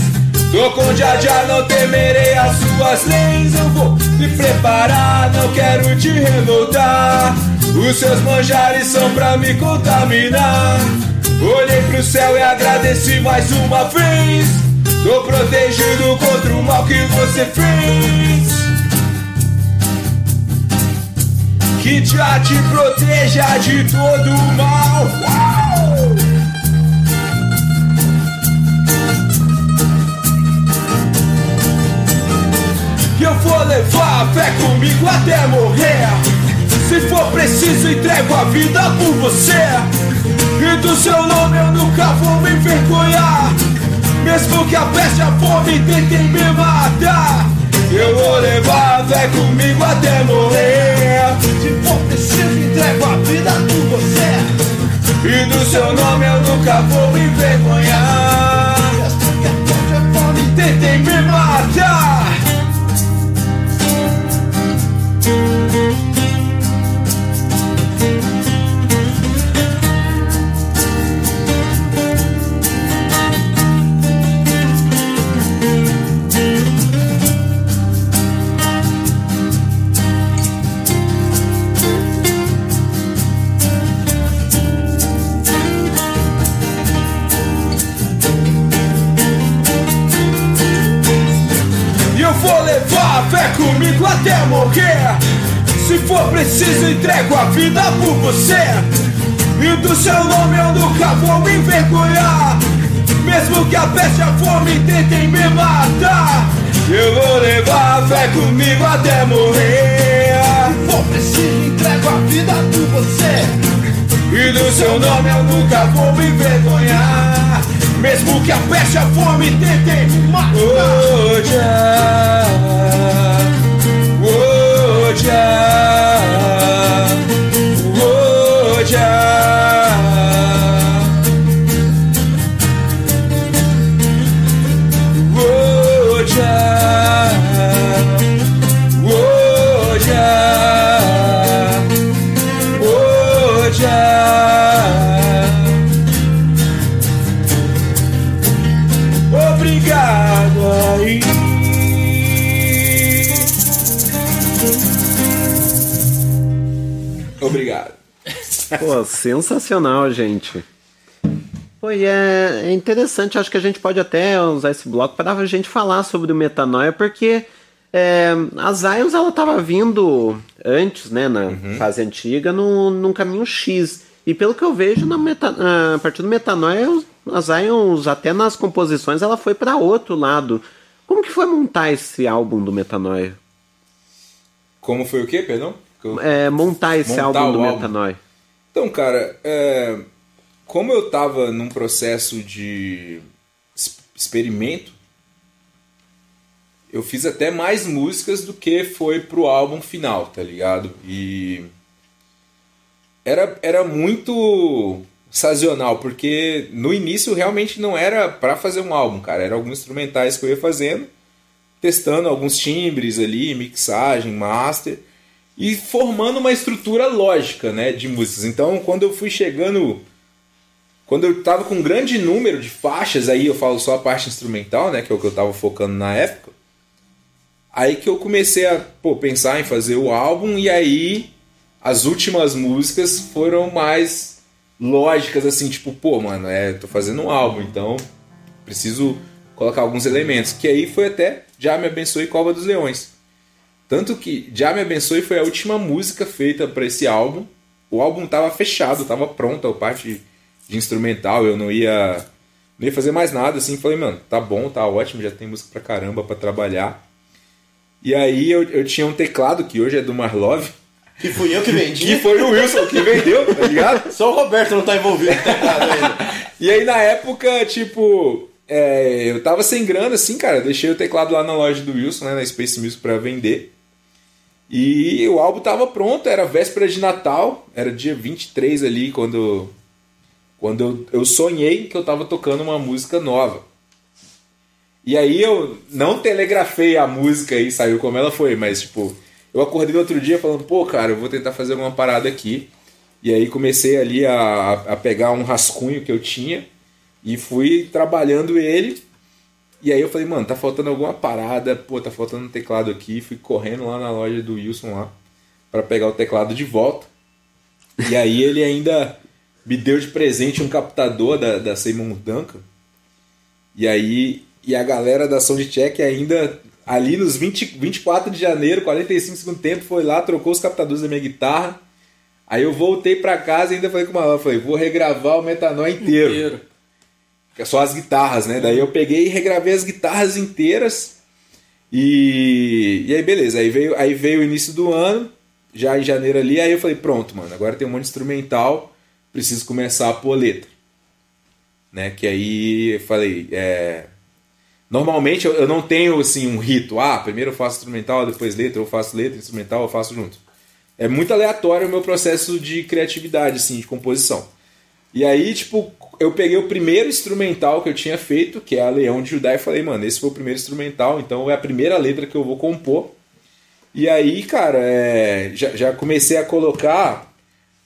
Tô com Jaja, não temerei as suas leis. Eu vou me preparar, não quero te revoltar. Os seus manjares são pra me contaminar. Olhei pro céu e agradeci mais uma vez. Tô protegido contra o mal que você fez. Que já te proteja de todo o mal. Eu vou levar a fé comigo até morrer. Se for preciso, entrego a vida por você. E do seu nome eu nunca vou me envergonhar. Mesmo que a peste a fome tentem me matar. Eu vou levar fé comigo até morrer. Se for preciso entrego a vida por você. E do seu nome eu nunca vou me envergonhar. Tentem me matar comigo até morrer. Se for preciso, entrego a vida por você. E do seu nome eu nunca vou me envergonhar. Mesmo que a peste a fome tentem me matar. Eu vou levar a fé comigo até morrer. Se for preciso, entrego a vida por você. E do seu nome eu nunca vou me envergonhar. Mesmo que a peste a fome tentem matar. Oh, já. Oh, já. Pô, sensacional, gente. E é, é interessante, acho que a gente pode até usar esse bloco para a gente falar sobre o metanoia, porque é, a Zions ela tava vindo antes, né, na fase antiga, no, num caminho X. E pelo que eu vejo, na meta, a partir do metanoia, a Zions, até nas composições, ela foi para outro lado. Como que foi montar esse álbum do metanoia? Como foi o quê, perdão? Eu- É, montar esse Montar álbum do álbum. metanoia. Então, cara, é, como eu tava num processo de experimento, eu fiz até mais músicas do que foi pro álbum final, tá ligado? E era, era muito sazonal, porque no início realmente não era pra fazer um álbum, cara, eram alguns instrumentais que eu ia fazendo, testando alguns timbres ali, mixagem, master e formando uma estrutura lógica, né, de músicas. Então, quando eu fui chegando quando eu tava com um grande número de faixas, aí eu falo só a parte instrumental, né, que é o que eu tava focando na época. Aí que eu comecei a pô, pensar em fazer o álbum, e aí as últimas músicas foram mais lógicas, assim, tipo, pô, mano, é, tô fazendo um álbum, então preciso colocar alguns elementos. Que aí foi até Já Me Abençoe Cova dos Leões. Tanto que Já Me Abençoe foi a última música feita para esse álbum. O álbum tava fechado, tava pronto, a parte de instrumental, eu não ia não ia fazer mais nada, assim, falei, mano, tá bom, tá ótimo, já tem música pra caramba pra trabalhar. E aí eu, eu tinha um teclado que hoje é do Marlov. Que fui eu que vendi. Que foi o Wilson que vendeu, tá ligado? Só o Roberto não tá envolvido no teclado ainda. E aí na época, tipo, é, eu tava sem grana, assim, cara. Deixei o teclado lá na loja do Wilson, né, na Space Music pra vender. E o álbum tava pronto, era véspera de Natal, era dia 23 ali, quando, quando eu, eu sonhei que eu tava tocando uma música nova. E aí eu não telegrafei a música e saiu como ela foi, mas tipo, eu acordei no outro dia falando, pô, cara, eu vou tentar fazer alguma parada aqui. E aí comecei ali a, a pegar um rascunho que eu tinha e fui trabalhando ele. E aí eu falei, mano, tá faltando alguma parada, pô, tá faltando um teclado aqui. Fui correndo lá na loja do Wilson lá para pegar o teclado de volta. E aí ele ainda me deu de presente um captador da, da Seymour Duncan. E aí e a galera da Soundcheck ainda ali nos 20, 24 de janeiro, 45 segundo tempo, foi lá, trocou os captadores da minha guitarra. Aí eu voltei pra casa e ainda falei com o Malan, falei, vou regravar o Metanol inteiro. Inteiro. É só as guitarras, né? Daí eu peguei e regravei as guitarras inteiras. E, e aí beleza, aí veio, aí veio o início do ano, já em janeiro ali, aí eu falei, pronto, mano, agora tem um monte de instrumental, preciso começar a pôr letra. Né? Que aí eu falei, é, Normalmente eu eu não tenho assim um rito. Ah, primeiro eu faço instrumental, depois letra, eu faço letra, instrumental, eu faço junto. É muito aleatório o meu processo de criatividade, assim, de composição. E aí, tipo, eu peguei o primeiro instrumental que eu tinha feito, que é a Leão de Judá, e falei, mano, esse foi o primeiro instrumental, então é a primeira letra que eu vou compor. E aí, cara, é, já, já comecei a colocar.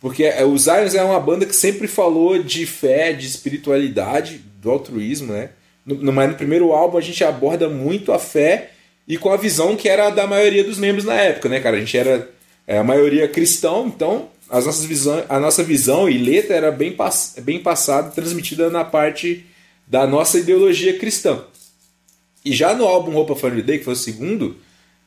Porque é, o Zions é uma banda que sempre falou de fé, de espiritualidade, do altruísmo, né? No, no, mas no primeiro álbum a gente aborda muito a fé e com a visão que era da maioria dos membros na época, né, cara? A gente era é, a maioria cristão, então as nossas visão, a nossa visão e letra era bem, pass, bem passada, transmitida na parte da nossa ideologia cristã. E já no álbum Roupa Family Day, que foi o segundo,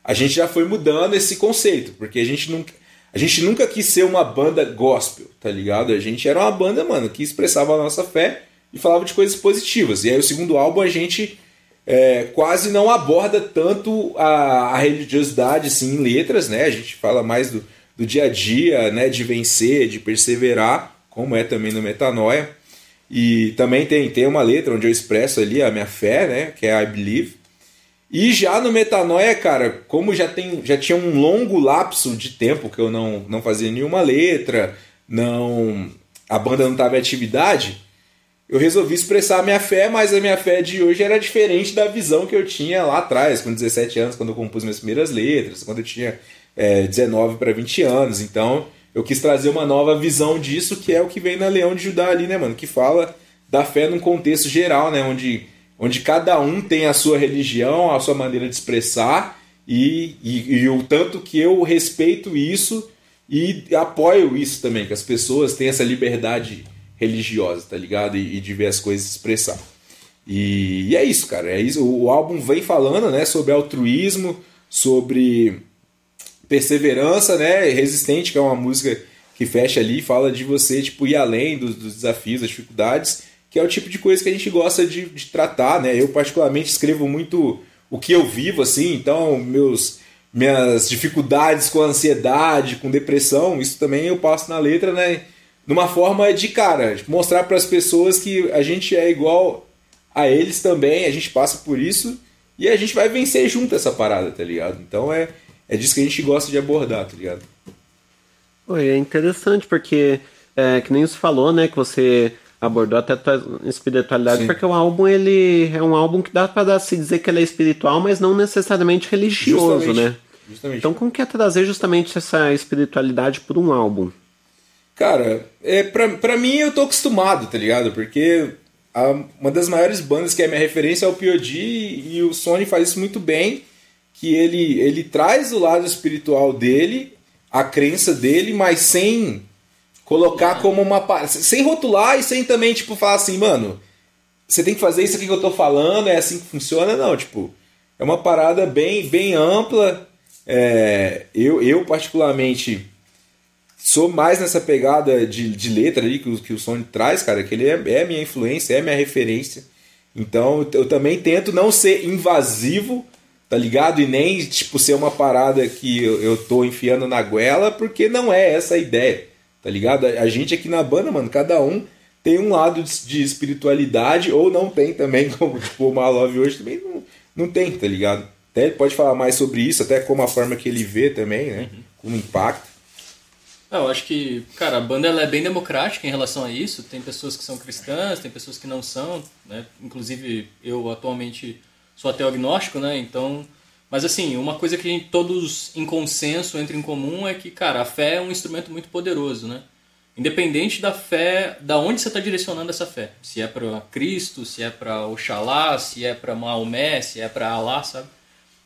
a gente já foi mudando esse conceito, porque a gente nunca, a gente nunca quis ser uma banda gospel, tá ligado? A gente era uma banda, mano, que expressava a nossa fé e falava de coisas positivas. E aí o segundo álbum a gente é, quase não aborda tanto a, a, religiosidade assim, em letras, né? A gente fala mais do, do dia a dia, né? De vencer, de perseverar, como é também no Metanoia. E também tem, tem uma letra onde eu expresso ali a minha fé, né? Que é I Believe. E já no Metanoia, cara, como já, tem, já tinha um longo lapso de tempo que eu não, não fazia nenhuma letra, não a banda não estava em atividade, eu resolvi expressar a minha fé, mas a minha fé de hoje era diferente da visão que eu tinha lá atrás, com 17 anos, quando eu compus minhas primeiras letras, quando eu tinha é, 19 para 20 anos. Então, eu quis trazer uma nova visão disso, que é o que vem na Leão de Judá ali, né, mano? Que fala da fé num contexto geral, né? Onde, onde cada um tem a sua religião, a sua maneira de expressar, e, e, e o tanto que eu respeito isso e apoio isso também, que as pessoas têm essa liberdade religiosa, tá ligado? E, e de ver as coisas expressar. E, e, é isso, cara. É isso. O álbum vem falando, né, sobre altruísmo, sobre perseverança, né, resistente, que é uma música que fecha ali e fala de você, tipo, ir além dos, dos, desafios, das dificuldades, que é o tipo de coisa que a gente gosta de, de tratar, né? Eu particularmente escrevo muito o que eu vivo, assim, então meus minhas dificuldades com ansiedade, com depressão, isso também eu passo na letra, né? numa forma de, cara, mostrar para as pessoas que a gente é igual a eles também, a gente passa por isso e a gente vai vencer junto essa parada, tá ligado? Então é, é disso que a gente gosta de abordar, tá ligado? Oi, é interessante porque, é, que nem você falou, né, que você abordou até a tua espiritualidade, Sim. porque o álbum, ele é um álbum que dá para se dizer que ele é espiritual, mas não necessariamente religioso, Justamente. né? Justamente. Então como que é trazer justamente essa espiritualidade por um álbum? Cara, é, pra, pra mim eu tô acostumado, tá ligado? Porque a- uma das maiores bandas que é minha referência é o P.O.D. e o Sony faz isso muito bem. Que ele, ele traz o lado espiritual dele, a crença dele, mas sem colocar como uma. Sem rotular e sem também, tipo, falar assim, mano, você tem que fazer isso aqui que eu tô falando, é assim que funciona, não, tipo. É uma parada bem, bem ampla. É, eu, eu, particularmente, sou mais nessa pegada de, de letra ali que o, que o Sony traz, cara, que ele é, é minha influência, é minha referência. Então eu também tento não ser invasivo, tá ligado? E nem, tipo, ser uma parada que eu, eu tô enfiando na goela, porque não é essa a ideia, tá ligado? A, gente aqui na banda, mano, cada um tem um lado de, de espiritualidade, ou não tem também, como tipo, o Malove hoje também não, não tem, tá ligado? Até ele pode falar mais sobre isso, até como a forma que ele vê também, né? Como impacto. Eu acho que, cara, a banda ela é bem democrática em relação a isso. Tem pessoas que são cristãs, tem pessoas que não são, né? Inclusive, eu atualmente sou ateu agnóstico, né? Então, mas assim, uma coisa que gente, todos em consenso, entra em comum é que, cara, a fé é um instrumento muito poderoso, né? Independente da fé, da onde você está direcionando essa fé. Se é para Cristo, se é para Oxalá, se é para Maomé, se é para Alá, sabe?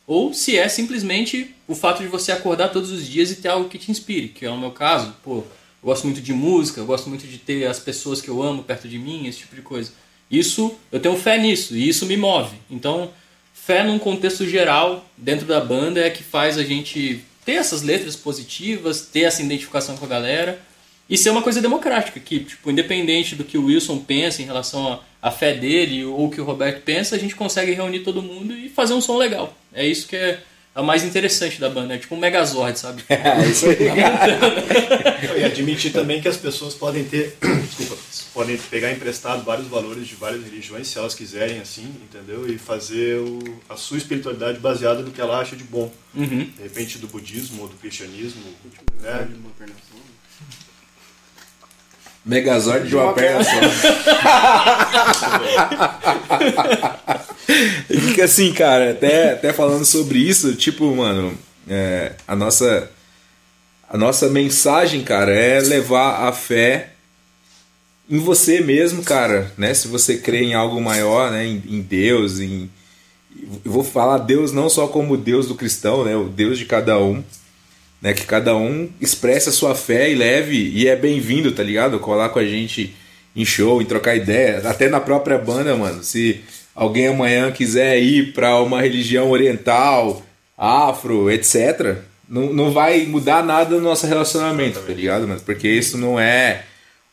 Ou se é simplesmente o fato de você acordar todos os dias e ter algo que te inspire, que é o meu caso. Pô, eu gosto muito de música, eu gosto muito de ter as pessoas que eu amo perto de mim, esse tipo de coisa. Isso, eu tenho fé nisso e isso me move. Então, fé num contexto geral, dentro da banda, é que faz a gente ter essas letras positivas, ter essa identificação com a galera e ser uma coisa democrática, que, tipo, independente do que o Wilson pensa em relação à fé dele ou o que o Roberto pensa, a gente consegue reunir todo mundo e fazer um som legal. É isso que é o mais interessante da banda, é tipo um Megazord, sabe? É isso aí. E admitir também que as pessoas podem ter, desculpa, podem pegar emprestado vários valores de várias religiões, se elas quiserem, assim, entendeu? E fazer o, a sua espiritualidade baseada no que ela acha de bom. Uhum. De repente do budismo ou do cristianismo, né? Megazord de uma perna só. Que assim, cara, até, até falando sobre isso, tipo, mano, é, a nossa a nossa mensagem, cara, é levar a fé em você mesmo, cara, né? Se você crê em algo maior, né? Em, em Deus, em eu vou falar Deus não só como Deus do cristão, né? O Deus de cada um, né? Que cada um expresse a sua fé e leve e é bem-vindo, tá ligado? Colar com a gente em show, em trocar ideia, até na própria banda, mano. Se alguém amanhã quiser ir para uma religião oriental, afro, etc., não, não vai mudar nada no nosso relacionamento, tá ligado, mano? Porque isso não é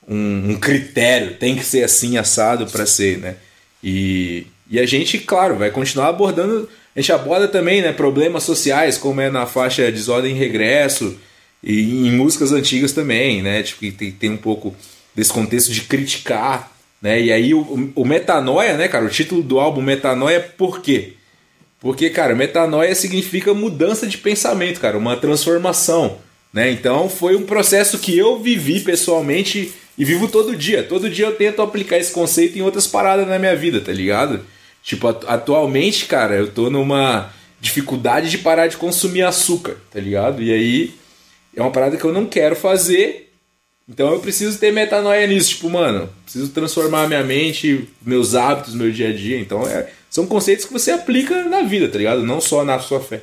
um, um critério, tem que ser assim, assado para ser, né? E, e a gente, claro, vai continuar abordando. A gente aborda também né, problemas sociais, como é na faixa Desordem e Regresso, e em músicas antigas também, né? Tipo, que tem, tem um pouco desse contexto de criticar, né? E aí o, o Metanoia, né, cara? O título do álbum Metanoia, por quê? Porque, cara, metanoia significa mudança de pensamento, cara, uma transformação, né? Então foi um processo que eu vivi pessoalmente e vivo todo dia. Todo dia eu tento aplicar esse conceito em outras paradas na minha vida, tá ligado? Tipo, atu- atualmente, cara, eu tô numa dificuldade de parar de consumir açúcar, tá ligado? E aí é uma parada que eu não quero fazer. Então eu preciso ter metanoia nisso, tipo, mano, preciso transformar minha mente, meus hábitos, meu dia a dia. Então é, são conceitos que você aplica na vida, tá ligado? Não só na sua fé.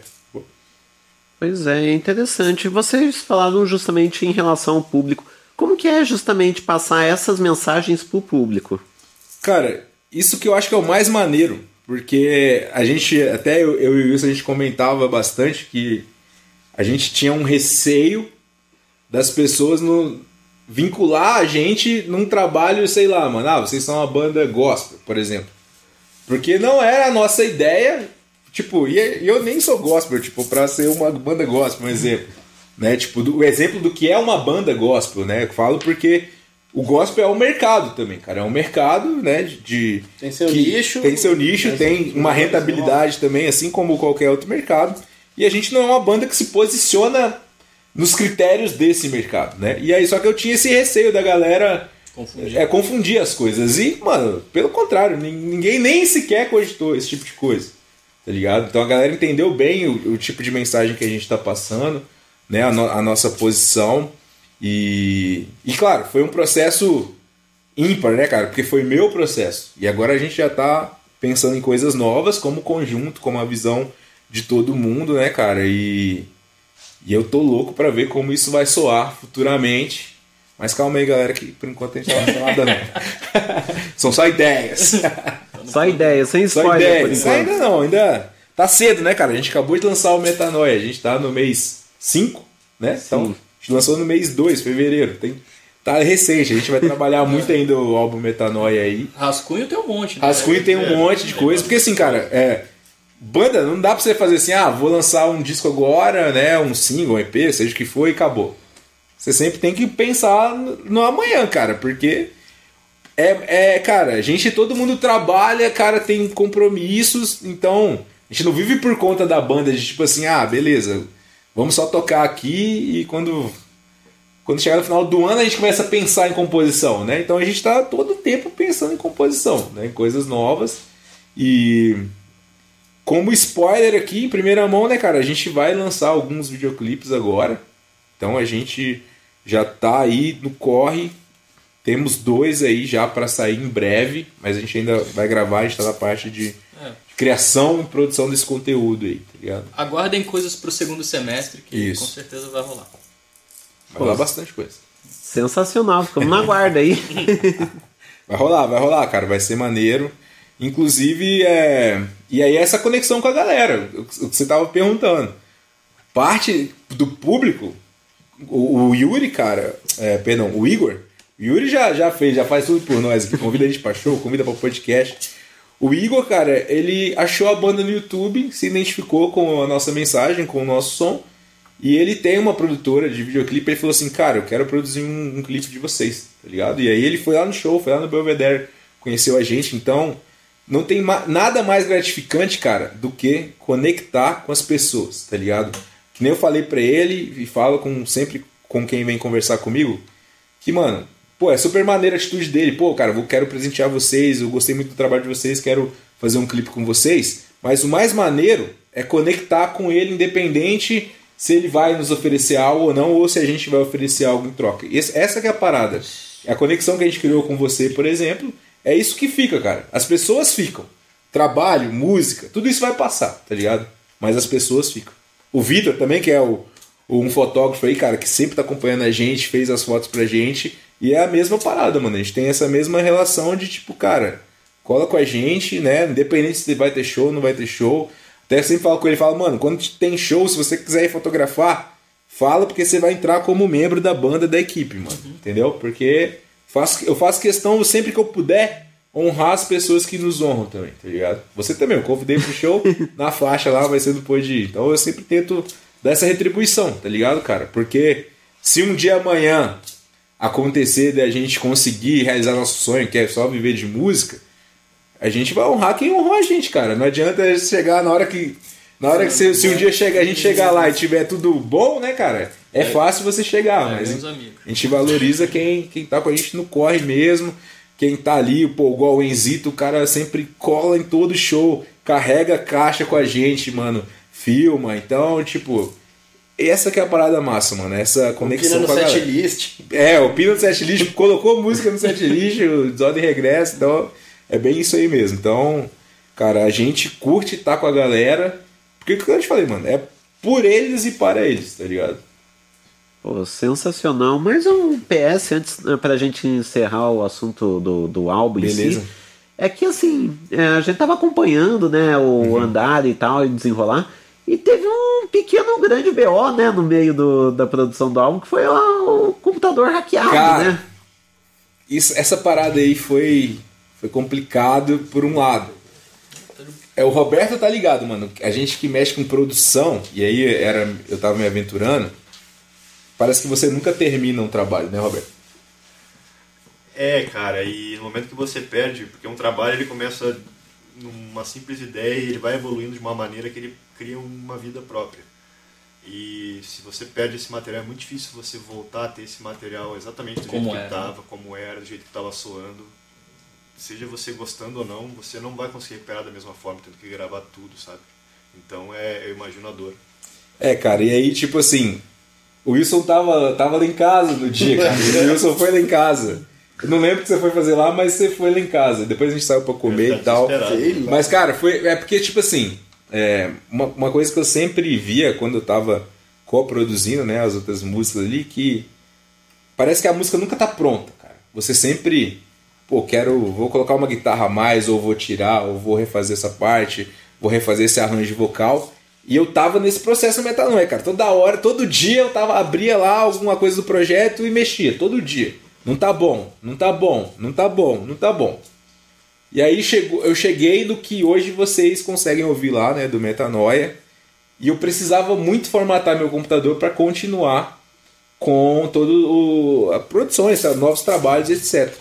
Pois é, é interessante. Vocês falaram justamente em relação ao público. Como que é justamente passar essas mensagens pro público? Cara, isso que eu acho que é o mais maneiro, porque a gente, até eu, eu e o Wilson, a gente comentava bastante que a gente tinha um receio das pessoas no, vincular a gente num trabalho, sei lá, mano, ah, vocês são uma banda gospel, por exemplo. Porque não era a nossa ideia, tipo, e eu nem sou gospel, tipo, pra ser uma banda gospel, um exemplo. Né? Tipo, do- o exemplo do que é uma banda gospel, né? Eu falo porque o gospel é um mercado também, cara. É um mercado, né? De, Tem seu que nicho. Tem seu nicho, tem uma vai rentabilidade também, assim como qualquer outro mercado. E a gente não é uma banda que se posiciona nos critérios desse mercado, né? E aí, só que eu tinha esse receio da galera Confundir. é, confundir as coisas. E, mano, pelo contrário, nin- ninguém nem sequer cogitou esse tipo de coisa. Tá ligado? Então a galera entendeu bem o, o tipo de mensagem que a gente tá passando, né? A, no- a nossa posição. E, e, claro, foi um processo ímpar, né, cara? Porque foi meu processo. E agora a gente já tá pensando em coisas novas, como conjunto, como a visão de todo mundo, né, cara? E, e eu tô louco pra ver como isso vai soar futuramente. Mas calma aí, galera, que por enquanto a gente não vai falar nada, não. São só ideias. Só ideias, sem Só spoiler. por ideias. Ainda não, ainda tá cedo, né, cara? A gente acabou de lançar o Metanoia. A gente tá no mês 5, né? Então, a gente lançou no mês 2, fevereiro. Tem, tá recente. A gente vai trabalhar muito ainda o álbum Metanoia aí. Rascunho tem um monte, né? Rascunho tem um monte de coisa. Porque assim, cara, é. Banda, não dá pra você fazer assim, ah, vou lançar um disco agora, né? Um single, um EP, seja o que for, e acabou. Você sempre tem que pensar no no amanhã, cara, porque é, é, cara, a gente, todo mundo trabalha, cara, tem compromissos, então a gente não vive por conta da banda de tipo assim, ah, beleza, vamos só tocar aqui e quando quando chegar no final do ano a gente começa a pensar em composição, né? Então a gente tá todo tempo pensando em composição, né? Em coisas novas e como spoiler aqui, em primeira mão, né, cara, a gente vai lançar alguns videoclipes agora. Então a gente já tá aí no corre. Temos dois aí já para sair em breve, mas a gente ainda vai gravar, a gente tá na parte de criação e produção desse conteúdo aí, tá ligado? Aguardem coisas pro segundo semestre que Isso. com certeza vai rolar. Vai rolar bastante coisa. Sensacional, ficamos na guarda aí. Vai rolar, vai rolar, cara, vai ser maneiro. Inclusive, é... e aí essa conexão com a galera, o que você tava perguntando. Parte do público, o, o Yuri, cara, é, perdão, o Igor, o Yuri já, já fez, já faz tudo por nós aqui, convida a gente pra show, convida pra podcast. O Igor, cara, ele achou a banda no YouTube, se identificou com a nossa mensagem, com o nosso som, e ele tem uma produtora de videoclipe, ele falou assim, cara, eu quero produzir um, um clipe de vocês, tá ligado? E aí ele foi lá no show, foi lá no Belvedere, conheceu a gente, então não tem ma- nada mais gratificante, cara, do que conectar com as pessoas, tá ligado? Que nem eu falei pra ele e falo com sempre com quem vem conversar comigo, que, mano, pô, é super maneira a atitude dele. Pô, cara, eu quero presentear vocês, eu gostei muito do trabalho de vocês, quero fazer um clipe com vocês. Mas o mais maneiro é conectar com ele, independente se ele vai nos oferecer algo ou não, ou se a gente vai oferecer algo em troca. Essa que é a parada. A conexão que a gente criou com você, por exemplo, é isso que fica, cara. As pessoas ficam. Trabalho, música, tudo isso vai passar, tá ligado? Mas as pessoas ficam. O Vitor também, que é o, um fotógrafo aí, cara, que sempre tá acompanhando a gente, fez as fotos pra gente. E é a mesma parada, mano. A gente tem essa mesma relação de tipo, cara, cola com a gente, né? Independente se vai ter show ou não vai ter show. Até eu sempre falo com ele, falo, mano, quando tem show, se você quiser ir fotografar, fala porque você vai entrar como membro da banda da equipe, mano. Entendeu? Porque faço, eu faço questão, sempre que eu puder, honrar as pessoas que nos honram também, tá ligado? Você também, eu convidei pro show, na faixa lá vai ser depois de ir. Então eu sempre tento dar essa retribuição, tá ligado, cara? Porque se um dia amanhã acontecer de a gente conseguir realizar nosso sonho, que é só viver de música, a gente vai honrar quem honrou a gente, cara. Não adianta chegar na hora que. Na hora que você, se um dia chegar, a gente chegar lá e tiver tudo bom, né, cara? É fácil você chegar, É, mas a gente valoriza quem, quem tá com a gente no corre mesmo. Quem tá ali, pô, igual o Enzito, o cara sempre cola em todo show, carrega caixa com a gente, mano, filma. Então, tipo, essa que é a parada massa, mano. Essa conexão no com a galera. setlist. É, o Pino no setlist, colocou música no setlist, o Desordem Regresso, então é bem isso aí mesmo. Então, cara, a gente curte estar com a galera, porque o que eu te falei, mano, é por eles e para eles, tá ligado? Pô, sensacional. Mais um PS antes né, pra gente encerrar o assunto do, do álbum em Beleza. si. É que assim, é, a gente tava acompanhando, né, o Uhum. andar e tal, e desenrolar. E teve um pequeno grande BO, né, no meio do, da produção do álbum, que foi o computador hackeado, Cara, né? Isso, essa parada aí foi, foi complicado por um lado. É, o Roberto tá ligado, mano. A gente que mexe com produção, e aí era, eu tava me aventurando, parece que você nunca termina um trabalho, né, Roberto? É, cara, e no momento que você perde, porque um trabalho ele começa numa simples ideia e ele vai evoluindo de uma maneira que ele cria uma vida própria. E se você perde esse material, é muito difícil você voltar a ter esse material exatamente do Como jeito era. que estava, como era, do jeito que estava soando. Seja você gostando ou não, você não vai conseguir recuperar da mesma forma, tendo que gravar tudo, sabe? Então é, eu imagino a dor. É, cara, e aí, tipo assim, o Wilson tava, tava lá em casa no dia, cara. O Wilson foi lá em casa. Eu não lembro o que você foi fazer lá, mas você foi lá em casa. Depois a gente saiu pra comer e tal. Mas, cara, foi. É porque, tipo assim, é, uma, uma coisa que eu sempre via quando eu tava coproduzindo né, as outras músicas ali, que parece que a música nunca tá pronta, cara. Você sempre, pô, quero, vou colocar uma guitarra a mais, ou vou tirar, ou vou refazer essa parte, vou refazer esse arranjo vocal. E eu tava nesse processo metanoia, cara. Toda hora, todo dia eu tava abria lá alguma coisa do projeto e mexia, todo dia. Não tá bom, não tá bom, não tá bom, não tá bom. E aí chegou, eu cheguei no que hoje vocês conseguem ouvir lá, né, do Metanoia. E eu precisava muito formatar meu computador para continuar com todo a produções, novos trabalhos, etc.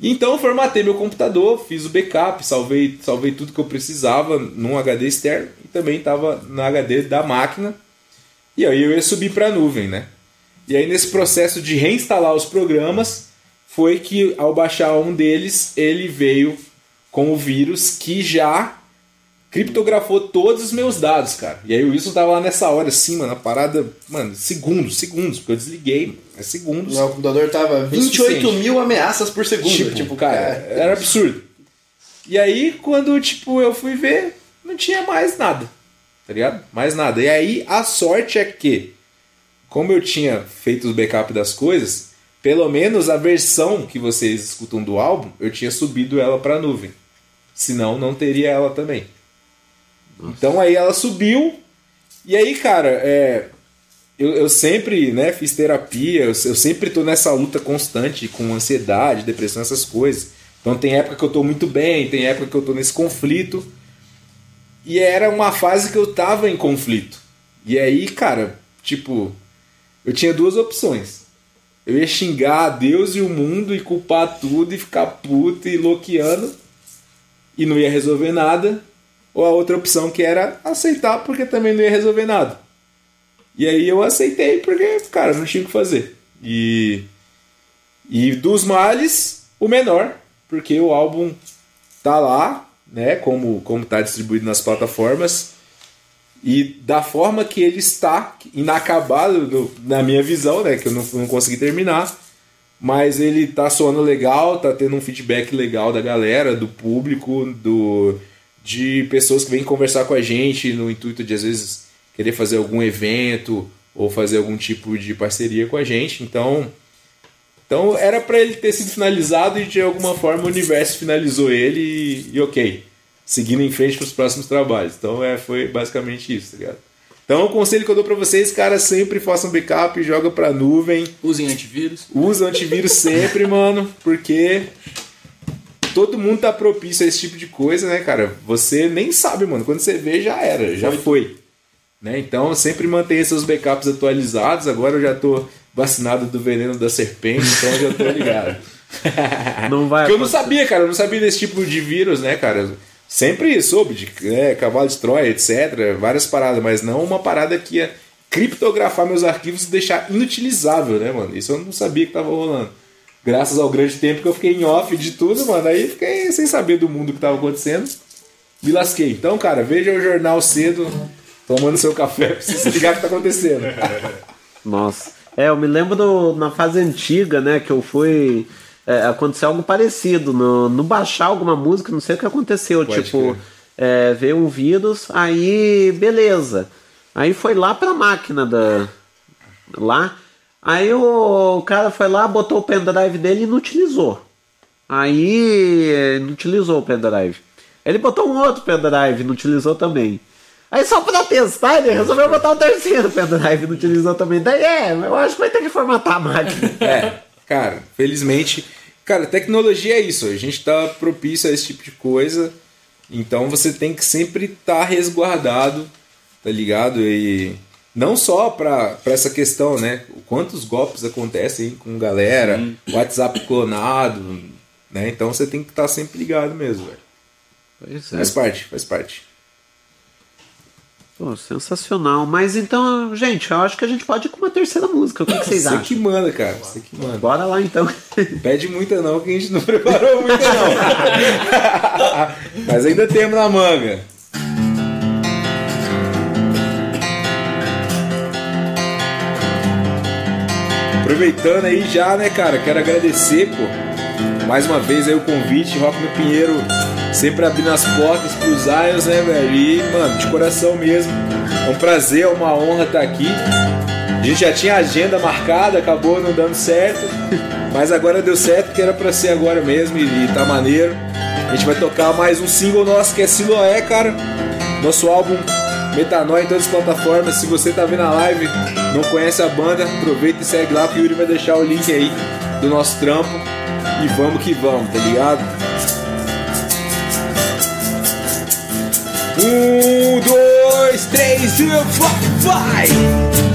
Então eu formatei meu computador, fiz o backup, salvei, salvei tudo que eu precisava num HD externo e também estava no HD da máquina. E aí eu ia subir para a nuvem, né? E aí nesse processo de reinstalar os programas foi que ao baixar um deles ele veio com o vírus que já criptografou todos os meus dados, cara. E aí o Wilson tava lá nessa hora, assim, mano, a parada, mano, segundos, segundos, porque eu desliguei, mano, é segundos. Não, o computador tava 28 mil ameaças por segundo. Tipo, Tipo, cara, é. era absurdo. E aí, quando, tipo, eu fui ver, não tinha mais nada, tá ligado? Mais nada. E aí, a sorte é que, como eu tinha feito os backup das coisas, pelo menos a versão que vocês escutam do álbum, eu tinha subido ela pra nuvem. Senão, não teria ela também. Então aí ela subiu. E aí, cara, é, eu, eu sempre né, fiz terapia, eu, eu sempre tô nessa luta constante com ansiedade, depressão, essas coisas. Então tem época que eu tô muito bem, tem época que eu tô nesse conflito. E era uma fase que eu tava em conflito. E aí, cara, tipo, eu tinha duas opções. Eu ia xingar a Deus e o mundo e culpar tudo e ficar puto e loqueando e não ia resolver nada ou a outra opção que era aceitar porque também não ia resolver nada. E aí eu aceitei porque, cara, não tinha o que fazer. E e dos males, o menor, porque o álbum tá lá, né, como como tá distribuído nas plataformas. E da forma que ele está, inacabado no- na minha visão, né, que eu não, não consegui terminar, mas ele tá soando legal, tá tendo um feedback legal da galera, do público, do de pessoas que vêm conversar com a gente no intuito de às vezes querer fazer algum evento ou fazer algum tipo de parceria com a gente. Então, então era para ele ter sido finalizado e de alguma forma o universo finalizou ele e, e ok, seguindo em frente para os próximos trabalhos. Então é, foi basicamente isso, tá ligado? Então o conselho que eu dou para vocês, cara, sempre façam backup, joga pra nuvem. Usem antivírus. Usa antivírus sempre, mano, porque todo mundo tá propício a esse tipo de coisa, né, cara? Você nem sabe, mano. Quando você vê, já era, já foi. Né? Então sempre mantenha seus backups atualizados. Agora eu já tô vacinado do veneno da serpente, então eu já tô ligado. Não vai Porque eu não sabia, cara. Eu não sabia desse tipo de vírus, né, cara? Sempre soube de né, cavalo de Troia, etc. Várias paradas, mas não uma parada que ia criptografar meus arquivos e deixar inutilizável, né, mano? Isso eu não sabia que tava rolando. Graças ao grande tempo que eu fiquei em off de tudo, mano. Aí fiquei sem saber do mundo que tava acontecendo. Me lasquei. Então, cara, veja o jornal cedo, tomando seu café pra você se ligar o que tá acontecendo. Nossa. É, eu me lembro do- na fase antiga, né, que eu fui. É, aconteceu algo parecido. No, no baixar alguma música, não sei o que aconteceu. Pode tipo, é, veio um vírus, aí beleza. Aí foi lá pra máquina da. Lá. Aí o cara foi lá, botou o pendrive dele e não utilizou. Aí não utilizou o pendrive. Ele botou um outro pendrive, não utilizou também. Aí só pra testar, ele resolveu botar o terceiro pendrive, não utilizou também. Daí é, eu acho que vai ter que formatar a máquina. É, cara, felizmente. Cara, tecnologia é isso. A gente tá propício a esse tipo de coisa. Então você tem que sempre estar resguardado, tá ligado? E não só pra, pra essa questão, né? Quantos golpes acontecem com galera, WhatsApp clonado, né? Então você tem que estar sempre ligado mesmo, velho. Pois é. Faz parte, faz parte. Pô, sensacional. Mas então, gente, eu acho que a gente pode ir com uma terceira música. O que, que vocês Você acham? que manda, cara. Você que manda. Bora lá então. Pede muita não, que a gente não preparou muita não. Mas ainda temos na manga. Aproveitando aí já, né, cara, quero agradecer, pô, mais uma vez aí o convite, Rock no Pinheiro Sempre abrindo as portas pros Zions, né, velho? E, mano, de coração mesmo. É um prazer, é uma honra estar aqui. A gente já tinha agenda marcada, acabou não dando certo. Mas agora deu certo, que era pra ser agora mesmo e, e tá maneiro. A gente vai tocar mais um single nosso que é Siloé, cara. Nosso álbum Metanoia em todas as plataformas. Se você tá vendo a live, não conhece a banda, aproveita e segue lá, que o Yuri vai deixar o link aí do nosso trampo. E vamos que vamos, tá ligado? Um, dois, três e vai!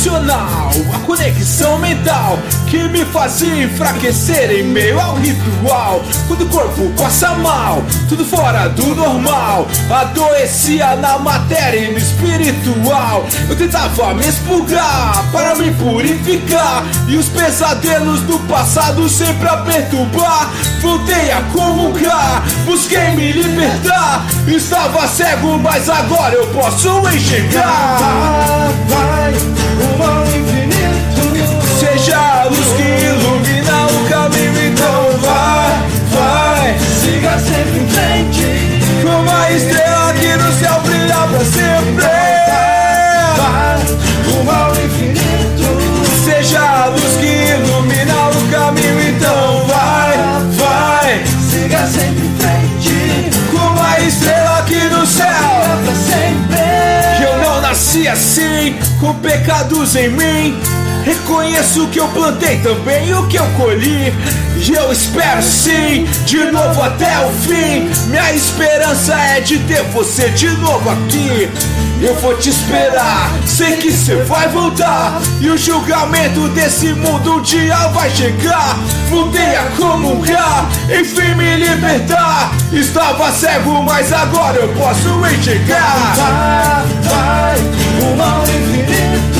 Intencional a conexão mental que me fazia enfraquecer em meio ao ritual. Quando o corpo passa mal, tudo fora do normal. Adoecia na matéria e no espiritual. Eu tentava me expurgar para me purificar. E os pesadelos do passado sempre a perturbar. Voltei a comungar, busquei me libertar. Estava cego, mas agora eu posso enxergar. Vai, rumo infinito. Luz que ilumina o caminho, então vai, vai. Siga sempre em frente. Como a estrela que no céu brilha pra sempre. Vai, rumo ao infinito. Seja a luz que ilumina o caminho, então vai, vai. Siga sempre em frente. Como a estrela que no céu pra sempre. Eu não nasci assim, com pecados em mim. Reconheço que eu plantei também o que eu colhi. E eu espero sim, de novo até o fim. Minha esperança é de ter você de novo aqui. Eu vou te esperar, sei que você vai voltar. E o julgamento desse mundo um dia vai chegar. Voltei a comungar, enfim me libertar. Estava cego, mas agora eu posso enxergar. Vai, vai, rumo ao infinito.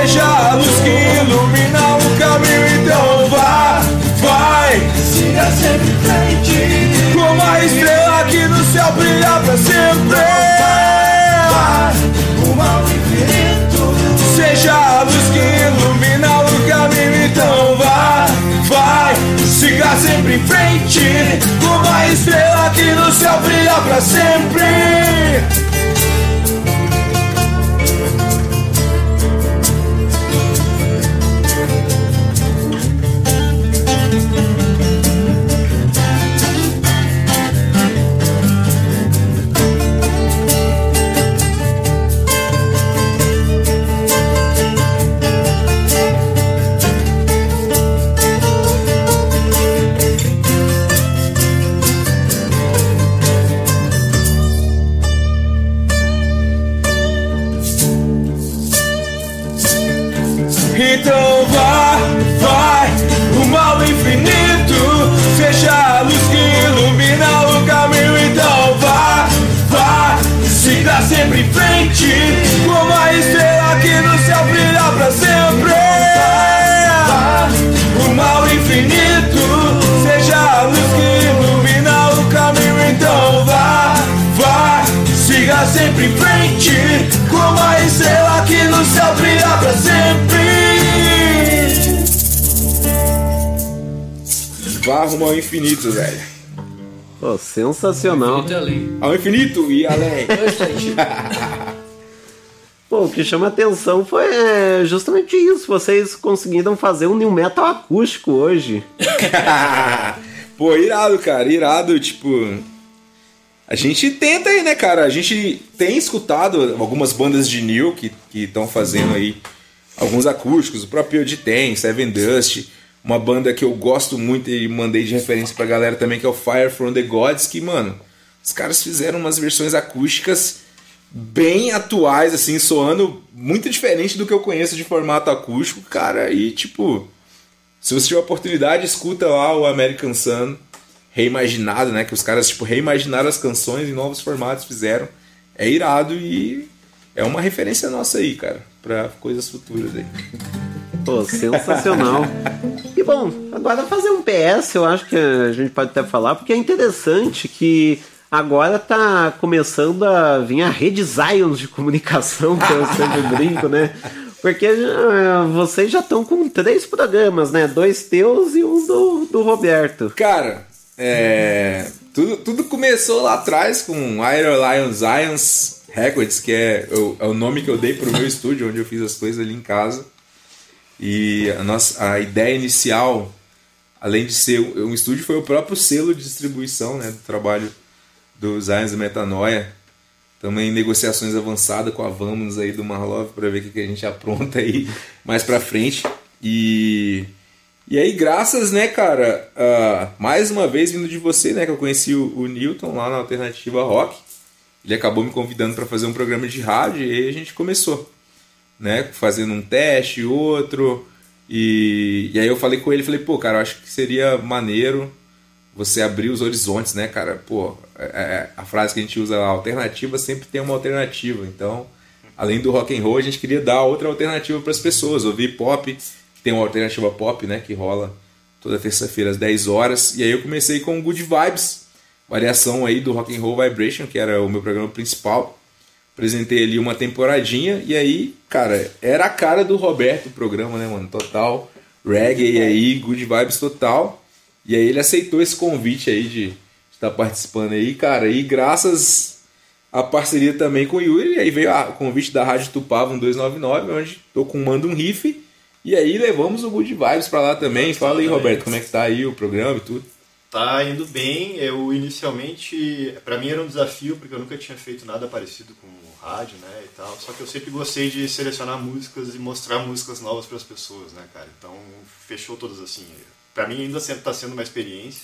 Seja a luz que ilumina o caminho, então vá, vai. Siga sempre em frente. Como a estrela que no céu brilha pra sempre. Rumo ao infinito. Seja a luz que ilumina o caminho, então vá, vai. Siga sempre em frente. Como a estrela que no céu brilha pra sempre. Em frente. Como a estrela que no céu brilha pra sempre. Rumo ao infinito. Seja a luz que ilumina o caminho. Então vá, vá, siga sempre em frente. Como a estrela que no céu brilha pra sempre. Vá rumo ao infinito, velho. Pô, sensacional. Ao infinito e além. Pô, o que chama atenção foi é, justamente isso. Vocês conseguiram fazer um new metal acústico hoje. Pô, irado, cara, irado, tipo. A gente tenta aí, né, cara? A gente tem escutado algumas bandas de new que estão fazendo aí alguns acústicos, o próprio de tem, Seven Dust, uma banda que eu gosto muito e mandei de referência pra galera também, que é o Fire from the Gods, que, mano, os caras fizeram umas versões acústicas bem atuais, assim, soando muito diferente do que eu conheço de formato acústico, cara, e tipo, se você tiver oportunidade, escuta lá o American Sun, reimaginado, né? Que os caras, tipo, reimaginaram as canções em novos formatos, fizeram. É irado e é uma referência nossa aí, cara, pra coisas futuras aí. Pô, sensacional. e bom, agora fazer um PS, eu acho que a gente pode até falar, porque é interessante que agora tá começando a vir a rede Zions de comunicação, que eu sempre brinco, né? Porque ah, vocês já estão com três programas, né? Dois teus e um do, do Roberto. Cara, é, tudo, tudo começou lá atrás com Iron Lion Zions Records, que é o, é o nome que eu dei pro meu estúdio, onde eu fiz as coisas ali em casa. E a, nossa, a ideia inicial, além de ser um estúdio, foi o próprio selo de distribuição né, do trabalho do Zions e Metanoia. Em negociações avançadas com a Vamos aí do Marlov para ver o que, a gente apronta aí mais pra frente. E, e aí, graças, né, cara, a- mais uma vez vindo de você, né, que eu conheci o, o Newton lá na Alternativa Rock. Ele acabou me convidando para fazer um programa de rádio e aí a gente começou, né, fazendo um teste, outro. E, e aí eu falei com ele, falei, pô, cara, acho que seria maneiro você abrir os horizontes, né, cara? Pô, é- é- a frase que a gente usa lá, alternativa sempre tem uma alternativa. Então, além do rock and roll, a gente queria dar outra alternativa para as pessoas. Ouvir pop, tem uma alternativa pop, né, que rola toda terça-feira às 10 horas. E aí eu comecei com Good Vibes, variação aí do Rock and Roll Vibration, que era o meu programa principal. Apresentei ali uma temporadinha e aí, cara, era a cara do Roberto o programa, né, mano? Total reggae aí, good vibes total. E aí ele aceitou esse convite aí de estar participando aí, cara. E graças à parceria também com o Yuri, aí veio o convite da Rádio Tupava 1299, onde tô com Manda um Riff. E aí levamos o Good Vibes pra lá também. Fala aí, Roberto, como é que tá aí o programa e tudo. Tá indo bem. Eu inicialmente, pra mim era um desafio porque eu nunca tinha feito nada parecido com rádio, né, e tal. Só que eu sempre gostei de selecionar músicas e mostrar músicas novas para as pessoas, né, cara. Então fechou todas assim. Pra mim ainda sempre tá sendo uma experiência.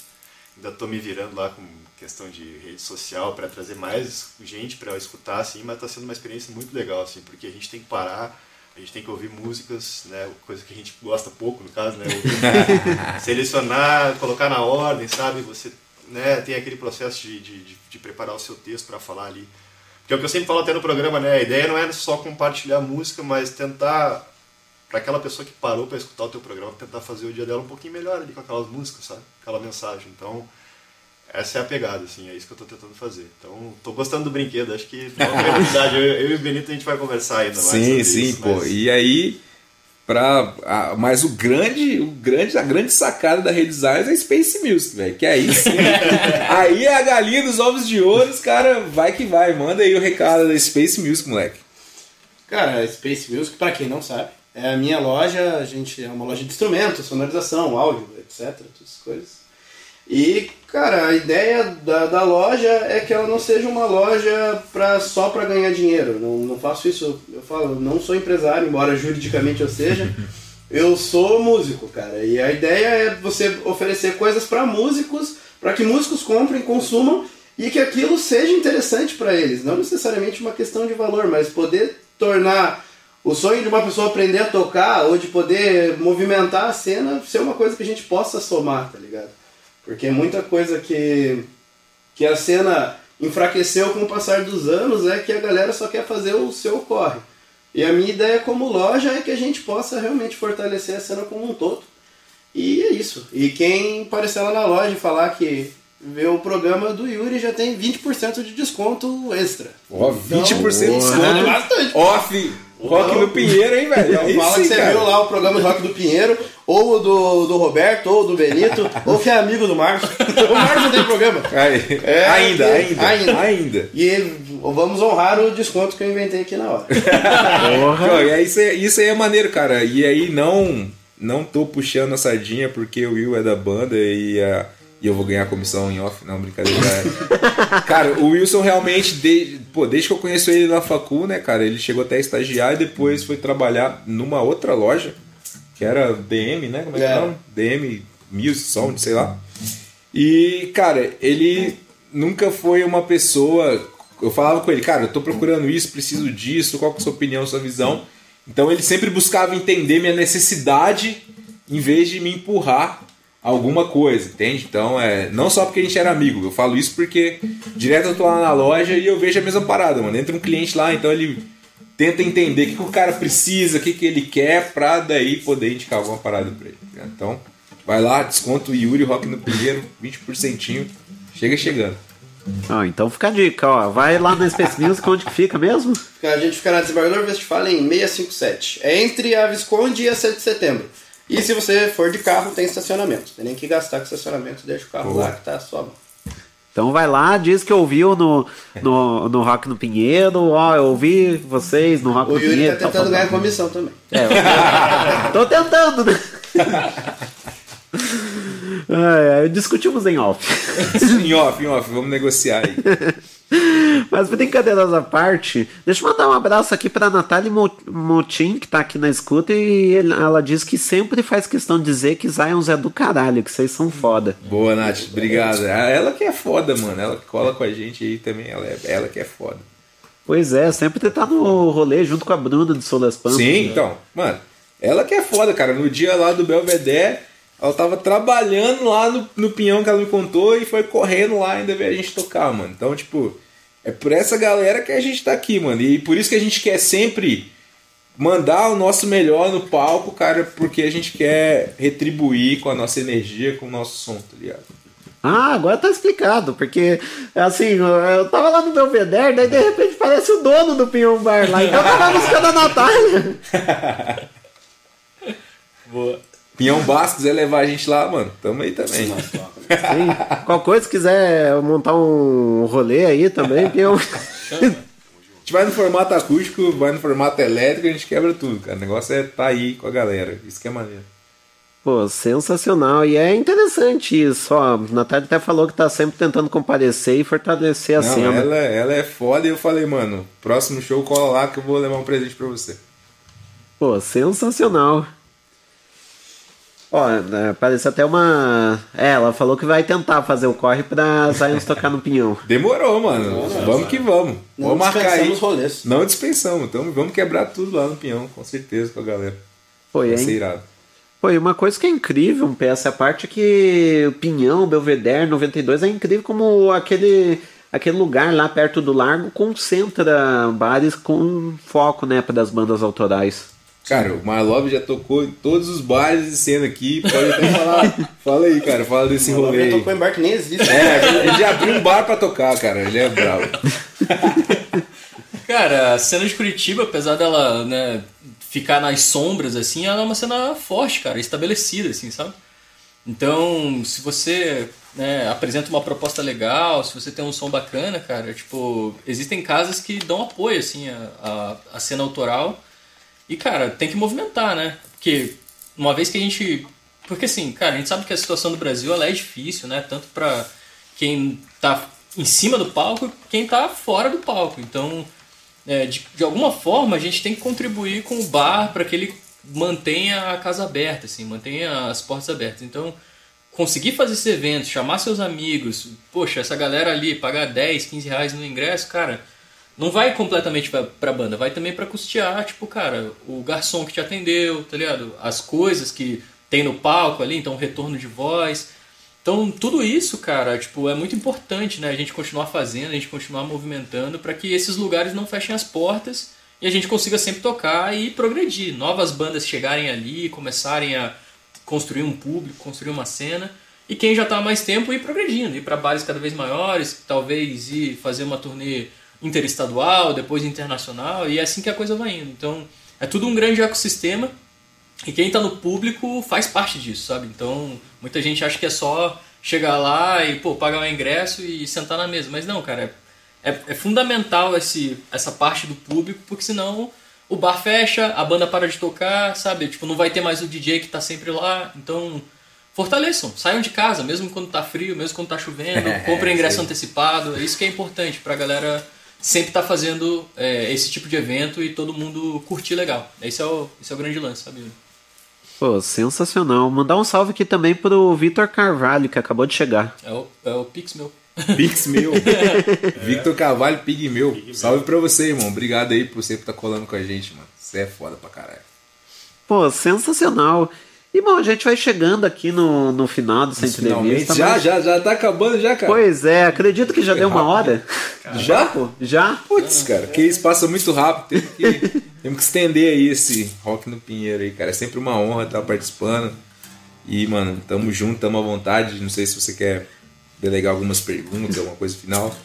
Ainda tô me virando lá com questão de rede social para trazer mais gente para escutar assim, mas tá sendo uma experiência muito legal assim, porque a gente tem que parar a gente tem que ouvir músicas, né? Coisa que a gente gosta pouco, no caso, né? Selecionar, colocar na ordem, sabe? Você né, tem aquele processo de, de, de- preparar o seu texto para falar ali. Que é o que eu sempre falo até no programa, né? A ideia não é só compartilhar música, mas tentar, para aquela pessoa que parou para escutar o teu programa, tentar fazer o dia dela um pouquinho melhor ali com aquelas músicas, sabe? Aquela mensagem. Então, essa é a pegada, assim, é isso que eu tô tentando fazer. Então, tô gostando do brinquedo, acho que é uma oportunidade. Eu, eu e o Benito a gente vai conversar ainda mais. Sim, sobre sim, isso, pô. mas- E aí, pra, a- mas o grande, o grande, a grande sacada da Rede Zions é Space Music, velho. Que aí sim. aí é a galinha dos ovos de ouro, os cara, vai que vai. Manda aí o recado da Space Music, moleque. Cara, Space Music, pra quem não sabe, é a minha loja, a gente é uma loja de instrumentos, sonorização, áudio, etc, todas essas coisas. E, cara, a ideia da, da loja é que ela não seja uma loja pra, só para ganhar dinheiro. Não, não faço isso, eu falo, não sou empresário, embora juridicamente eu seja. Eu sou músico, cara. E a ideia é você oferecer coisas para músicos, para que músicos comprem, consumam e que aquilo seja interessante para eles. Não necessariamente uma questão de valor, mas poder tornar o sonho de uma pessoa aprender a tocar ou de poder movimentar a cena ser uma coisa que a gente possa somar, tá ligado? Porque muita coisa que, que a cena enfraqueceu com o passar dos anos é que a galera só quer fazer o seu corre. E a minha ideia como loja é que a gente possa realmente fortalecer a cena como um todo. E é isso. E quem aparecer lá na loja e falar que vê o programa do Yuri já tem 20% de desconto extra. Ó, 20% de Então, desconto. é bastante. Off. Rock no Pinheiro, hein, velho? Então, fala que você cara. viu lá o programa do Rock do Pinheiro, ou o do, do Roberto, ou do Benito, ou que é amigo do Marcos. o Marcos não tem programa. Aí, É, ainda, que- ainda, ainda. ainda. E vamos honrar o desconto que eu inventei aqui na hora. Pô, e aí, isso, é, isso aí é maneiro, cara. E aí não não tô puxando a sardinha porque o Will é da banda e, a, e eu vou ganhar comissão em off. Não, brincadeira. cara, o Wilson realmente, de- pô, desde que eu conheço ele na facu, né, cara, ele chegou até a estagiar e depois foi trabalhar numa outra loja, que era DM, né? Como é que é o É. DM Music Sound, sei lá. E, cara, ele nunca foi uma pessoa. Eu falava com ele, cara, eu tô procurando isso, preciso disso, qual que é a sua opinião, sua visão? Então ele sempre buscava entender minha necessidade em vez de me empurrar alguma coisa, entende? Então, é, não só porque a gente era amigo, eu falo isso porque direto eu tô lá na loja e eu vejo a mesma parada, mano. Entra um cliente lá, então ele tenta entender o que, que o cara precisa, o que, que ele quer, pra daí poder indicar alguma parada pra ele. né? Então, vai lá, desconto Yuri Rock no Pinheiro, 20%. Chega chegando. Ah, então fica a dica, ó. Vai lá na Space Music, onde que fica mesmo? A gente fica na Desembargador Westphalen 657. É entre a Visconde e a 7 de setembro. E se você for de carro, tem estacionamento. Tem nem que gastar com estacionamento, deixa o carro Boa. lá que tá a sua mão. Então vai lá, diz que ouviu no, no, no Rock no Pinheiro, ó, eu ouvi vocês no Rock O no Yuri Pinheiro. tá tal, tentando tal, ganhar comissão também. É, eu tô tentando, né? Ai, discutimos em off. em off, em off, vamos negociar aí. Mas brincadeiras à parte, deixa eu mandar um abraço aqui pra Natália Mo- Motim, que tá aqui na escuta, e ela diz que sempre faz questão de dizer que Zions é do caralho, que vocês são foda. Boa, Nath, obrigado. Ah, Ela que é foda, mano. Ela que cola com a gente aí também, ela, é, ela que é foda. Pois é, sempre tá no rolê junto com a Bruna de Solas Pampas. Sim, então, mano, ela que é foda, cara. No dia lá do Belvedere, ela tava trabalhando lá no, no pinhão que ela me contou e foi correndo lá ainda ver a gente tocar, mano. Então, tipo, é por essa galera que a gente tá aqui, mano. E por isso que a gente quer sempre mandar o nosso melhor no palco, cara, porque a gente quer retribuir com a nossa energia, com o nosso som, tá ligado? Ah, agora tá explicado, porque assim, eu tava lá no Belvedere, daí de repente parece o dono do Pinhão Bar lá, então tava a música da Natália. Boa. Pinhão Basco, quiser levar a gente lá, mano, tamo aí também. Sim. Qual coisa, se quiser montar um rolê aí também, Pinhão. A gente vai no formato acústico, vai no formato elétrico, a gente quebra tudo, cara. O negócio é tá aí com a galera. Isso que é maneiro. Pô, sensacional. E é interessante isso, ó. A Natália até falou que tá sempre tentando comparecer e fortalecer a Não, cena. ela, ela é foda e eu falei, mano, próximo show cola lá que eu vou levar um presente pra você. Pô, sensacional. Ó, é, parece até uma. É, ela falou que vai tentar fazer o corre pra Zions tocar no pinhão. Demorou, mano. vamos que vamos. Não vamos marcar aí. rolês. Não dispensamos, então vamos quebrar tudo lá no pinhão, com certeza, com a galera. Foi, Vai hein? ser irado. Pô, e uma coisa que é incrível, um PS à parte, é que o Pinhão, Belvedere, 92 é incrível como aquele, aquele lugar lá perto do largo concentra bares com foco, né, para as bandas autorais. Cara, o Marlov já tocou em todos os bares de cena aqui. Pode até falar. fala aí, cara. Fala desse O rolê. já aí. tocou em bar que nem existe. É, ele já abriu um bar pra tocar, cara. Ele é bravo. Cara, a cena de Curitiba, apesar dela, né, ficar nas sombras, assim, ela é uma cena forte, cara, estabelecida, assim, sabe? Então, se você né, apresenta uma proposta legal, se você tem um som bacana, cara, tipo, existem casas que dão apoio, assim, à, à, à cena autoral. E, cara, tem que movimentar, né? Porque uma vez que a gente... Porque, assim, cara, a gente sabe que a situação do Brasil, ela é difícil, né? Tanto pra quem tá em cima do palco, quem tá fora do palco. Então, é, de, de alguma forma, a gente tem que contribuir com o bar para que ele mantenha a casa aberta, assim, mantenha as portas abertas. Então, conseguir fazer esse evento, chamar seus amigos, poxa, essa galera ali, pagar 10, 15 reais no ingresso, cara, não vai completamente pra, pra banda, vai também pra custear, tipo, cara, o garçom que te atendeu, tá ligado? As coisas que tem no palco ali, então retorno de voz. Então, tudo isso, cara, tipo, é muito importante, né? A gente continuar fazendo, a gente continuar movimentando para que esses lugares não fechem as portas e a gente consiga sempre tocar e progredir. Novas bandas chegarem ali, começarem a construir um público, construir uma cena. E quem já está há mais tempo ir progredindo, ir para bares cada vez maiores, talvez ir fazer uma turnê interestadual, depois internacional, e é assim que a coisa vai indo. Então, é tudo um grande ecossistema e quem está no público faz parte disso, sabe? Então, muita gente acha que é só chegar lá e, pô, pagar o ingresso e sentar na mesa. Mas não, cara, é, é, é fundamental esse, essa parte do público, porque senão o bar fecha, a banda para de tocar, sabe? Tipo, não vai ter mais o DJ que tá sempre lá. Então, fortaleçam, saiam de casa, mesmo quando tá frio, mesmo quando tá chovendo, comprem ingresso antecipado. É Isso que é importante pra galera sempre estar fazendo é, esse tipo de evento e todo mundo curtir legal. Esse é o, esse é o grande lance, sabe? Pô, sensacional. Mandar um salve aqui também pro Vitor Carvalho, que acabou de chegar. É o, é o Pix meu. Pix meu. Victor Carvalho, Pig meu. Salve pra você, irmão. Obrigado aí por sempre estar colando com a gente, mano. Você é foda pra caralho. Pô, sensacional. E bom, a gente vai chegando aqui no, no final dessa Finalmente, entrevista. já, mas- já, já tá acabando já, cara. Pois é, acredito que já deu uma hora. Já? pô, Já? Putz, cara, que isso passa muito rápido. Temos que, temos que estender aí esse Rock no Pinheiro aí, cara. É sempre uma honra estar participando. E, mano, tamo junto, tamo à vontade. Não sei se você quer delegar algumas perguntas, alguma coisa final.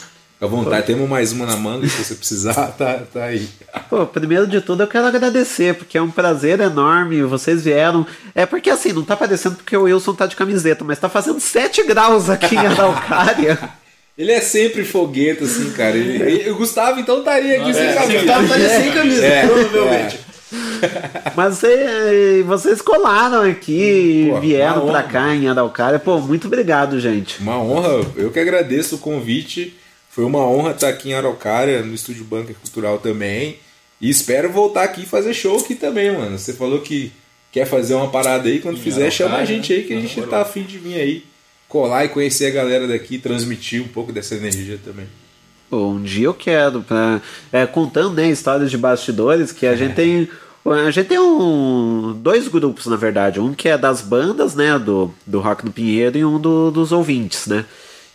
Fica à vontade. Temos mais uma na manga, se você precisar, tá, tá aí. Pô, primeiro de tudo eu quero agradecer, porque é um prazer enorme. Vocês vieram. É porque assim, não tá parecendo porque o Wilson tá de camiseta, mas tá fazendo 7 graus aqui em Araucária. Ele é sempre foguete, assim, cara. Ele, ele- o Gustavo, então, estaria aqui Nossa, sem é, camisa. Gustavo estaria sem camisa, provavelmente. Mas você- vocês colaram aqui, Pô, vieram pra honra. cá em Araucária. Pô, muito obrigado, gente. Uma honra, eu que agradeço o convite. Foi uma honra estar aqui em Araucária, no Estúdio Bunker Cultural também. E espero voltar aqui e fazer show aqui também, mano. Você falou que quer fazer uma parada aí, quando Em fizer, chama a Araucária, gente aí que a né? gente Demorou. tá afim de vir aí. Colar e conhecer a galera daqui, transmitir um pouco dessa energia também. Pô, um dia eu quero, pra, é, contando né, histórias de bastidores, que a gente tem. A gente tem um, dois grupos, na verdade. Um que é das bandas, né? Do, do Rock no Pinheiro e um do- dos ouvintes, né?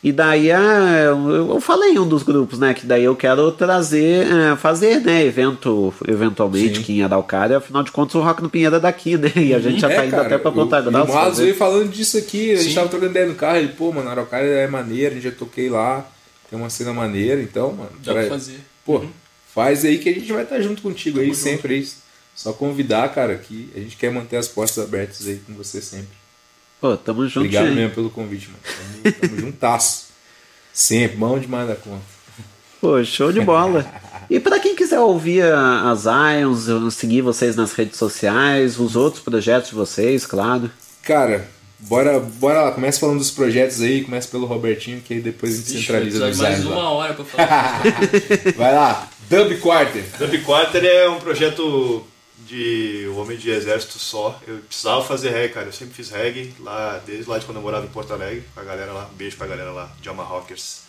E daí é, eu falei em um dos grupos, né? Que daí eu quero trazer, é, fazer, né? Evento, eventualmente, aqui em Araucária. Afinal de contas, o Rock no Pinheiro é daqui, né? E a gente já É, tá indo cara, até pra Ponta Grossa. Fazer. veio falando disso aqui, a gente Sim. tava trocando ideia no carro, ele, pô, mano, Araucária é maneiro, a gente já toquei lá, tem uma cena maneira, então, mano. Dá pra fazer. Pô, Uhum. faz aí que a gente vai estar junto contigo aí sempre aí. Só convidar, cara, que a gente quer manter as portas abertas aí com você sempre. Pô, tamo junto. Obrigado hein? mesmo pelo convite, mano. Tamo, tamo juntasso. Sempre, mão demais da conta. Pô, show de bola. E pra quem quiser ouvir as Ions, seguir vocês nas redes sociais, os outros projetos de vocês, claro. Cara, bora, bora lá. Começa falando dos projetos aí, começa pelo Robertinho, que aí depois a gente Vixe, centraliza nos mais Zions lá. uma hora pra falar. Vai lá, Dub Quarter. Dub Quarter é um projeto de homem de exército só. Eu precisava fazer reggae, cara. Eu sempre fiz reggae lá, desde lá de quando eu morava em Porto Alegre, com a galera lá. Um beijo pra galera lá, Jama Rockers.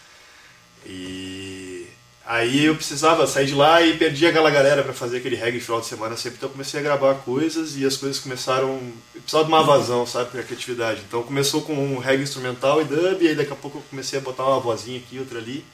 E aí eu precisava sair de lá e perdi aquela galera pra fazer aquele reggae final de semana sempre. Então eu comecei a gravar coisas e as coisas começaram. Eu precisava de uma vazão, sabe, pra criatividade. Então começou com um reggae instrumental e dub, e aí daqui a pouco eu comecei a botar uma vozinha aqui, outra ali.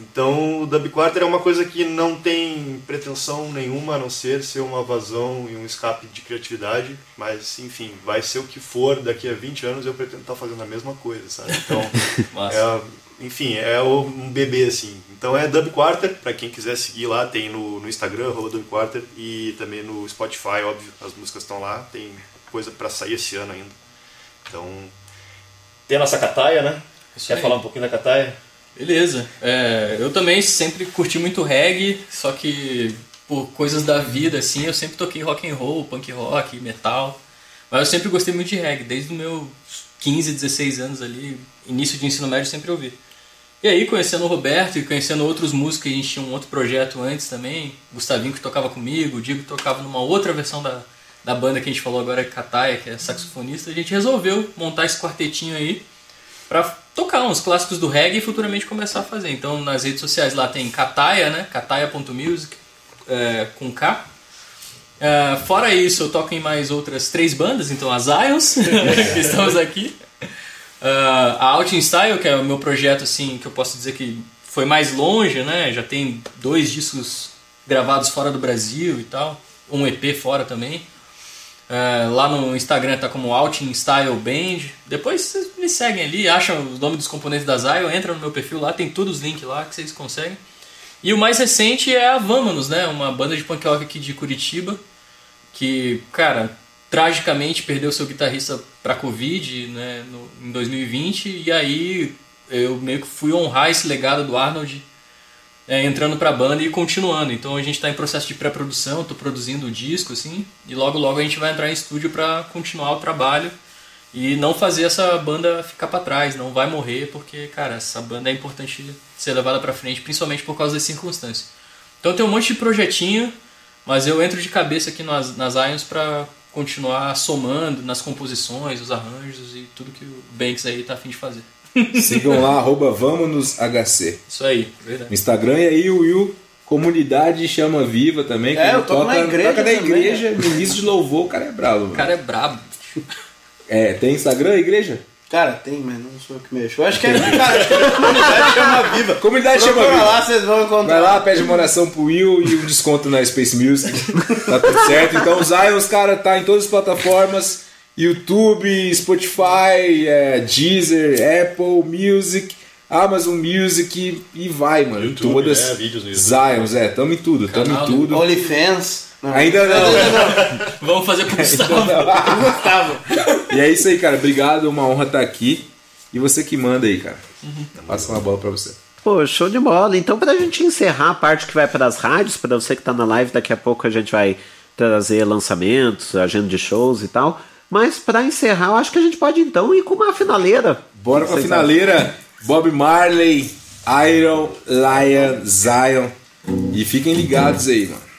Então o Dub Quarter é uma coisa que não tem pretensão nenhuma a não ser ser uma vazão e um escape de criatividade, mas enfim, vai ser o que for, daqui a 20 anos eu pretendo estar fazendo a mesma coisa, sabe? Então, é, enfim, é um bebê assim. Então é Dub Quarter, para quem quiser seguir lá, tem no, no Instagram, arroba Dub Quarter, e também no Spotify, óbvio, as músicas estão lá, tem coisa para sair esse ano ainda. Então, tem a nossa Cataia, né? Quer aí. falar um pouquinho da Cataia? Beleza. É, eu também sempre curti muito reggae, só que por coisas da vida, assim, eu sempre toquei rock and roll, punk rock, metal. Mas eu sempre gostei muito de reggae, desde os meus 15, 16 anos ali, início de ensino médio, sempre ouvi. E aí, conhecendo o Roberto e conhecendo outros músicos, a gente tinha um outro projeto antes também, Gustavinho que tocava comigo, o Diego tocava numa outra versão da, da banda que a gente falou agora, Kataia, que é saxofonista, a gente resolveu montar esse quartetinho aí para tocar uns clássicos do reggae e futuramente começar a fazer. Então nas redes sociais lá tem Kataia, né? Kataia.music é, com K. É, fora isso, eu toco em mais outras três bandas, então as Ions, que estamos aqui. Ah, a Out in Style, que é o meu projeto, assim, que eu posso dizer que foi mais longe, né? Já tem dois discos gravados fora do Brasil e tal. Um EP fora também. É, lá no Instagram tá como Out in Style Band. Depois vocês me seguem ali, acham o nome dos componentes da Zion, entra no meu perfil lá, tem todos os links lá que vocês conseguem. E o mais recente é a Vamanos, né? Uma banda de punk rock aqui de Curitiba, que, cara, tragicamente perdeu seu guitarrista pra Covid né, no, em 2020, e aí eu meio que fui honrar esse legado do Arnold é, entrando pra banda e continuando. Então a gente tá em processo de pré-produção, tô produzindo o disco, assim, e logo logo a gente vai entrar em estúdio pra continuar o trabalho e não fazer essa banda ficar pra trás, não vai morrer, porque, cara, essa banda é importante ser levada pra frente, principalmente por causa das circunstâncias. Então tem um monte de projetinho, mas eu entro de cabeça aqui nas, nas Ions pra continuar somando nas composições, os arranjos e tudo que o Banks aí tá afim de fazer. Sigam lá, arroba VamosnosHC. Isso aí, verdade. Instagram e aí o Will, comunidade chama viva também. É, eu toco toca, na igreja toca na também, igreja, ministro de louvor, o cara é bravo. O cara é brabo. É, tem Instagram, igreja? Cara, tem, mas não sou eu que mexo. Eu acho que é, cara, acho que é a comunidade chama viva. Comunidade chama Viva. lá, vocês vão encontrar. Vai lá, pede uma oração pro Will e um desconto na Space Music. Tá tudo certo. Então o Zions, cara, tá em todas as plataformas: YouTube, Spotify, é, Deezer, Apple Music, Amazon Music e vai, mano. YouTube, todas. é, vídeos no. Zions, é, tamo em tudo, tamo Canal em tudo. OnlyFans. Não. Ainda não. Vamos fazer pro Gustavo. Gustavo. E é isso aí, cara. Obrigado, uma honra estar aqui. E você que manda aí, cara. Passa uma bola pra você. Pô, show de bola. Então, pra gente encerrar a parte que vai para as rádios, pra você que tá na live, daqui a pouco a gente vai trazer lançamentos, agenda de shows e tal. Mas pra encerrar, eu acho que a gente pode então ir com uma finaleira. Bora com a finaleira. Bob Marley, Iron, Lion, Zion. E fiquem ligados aí, mano.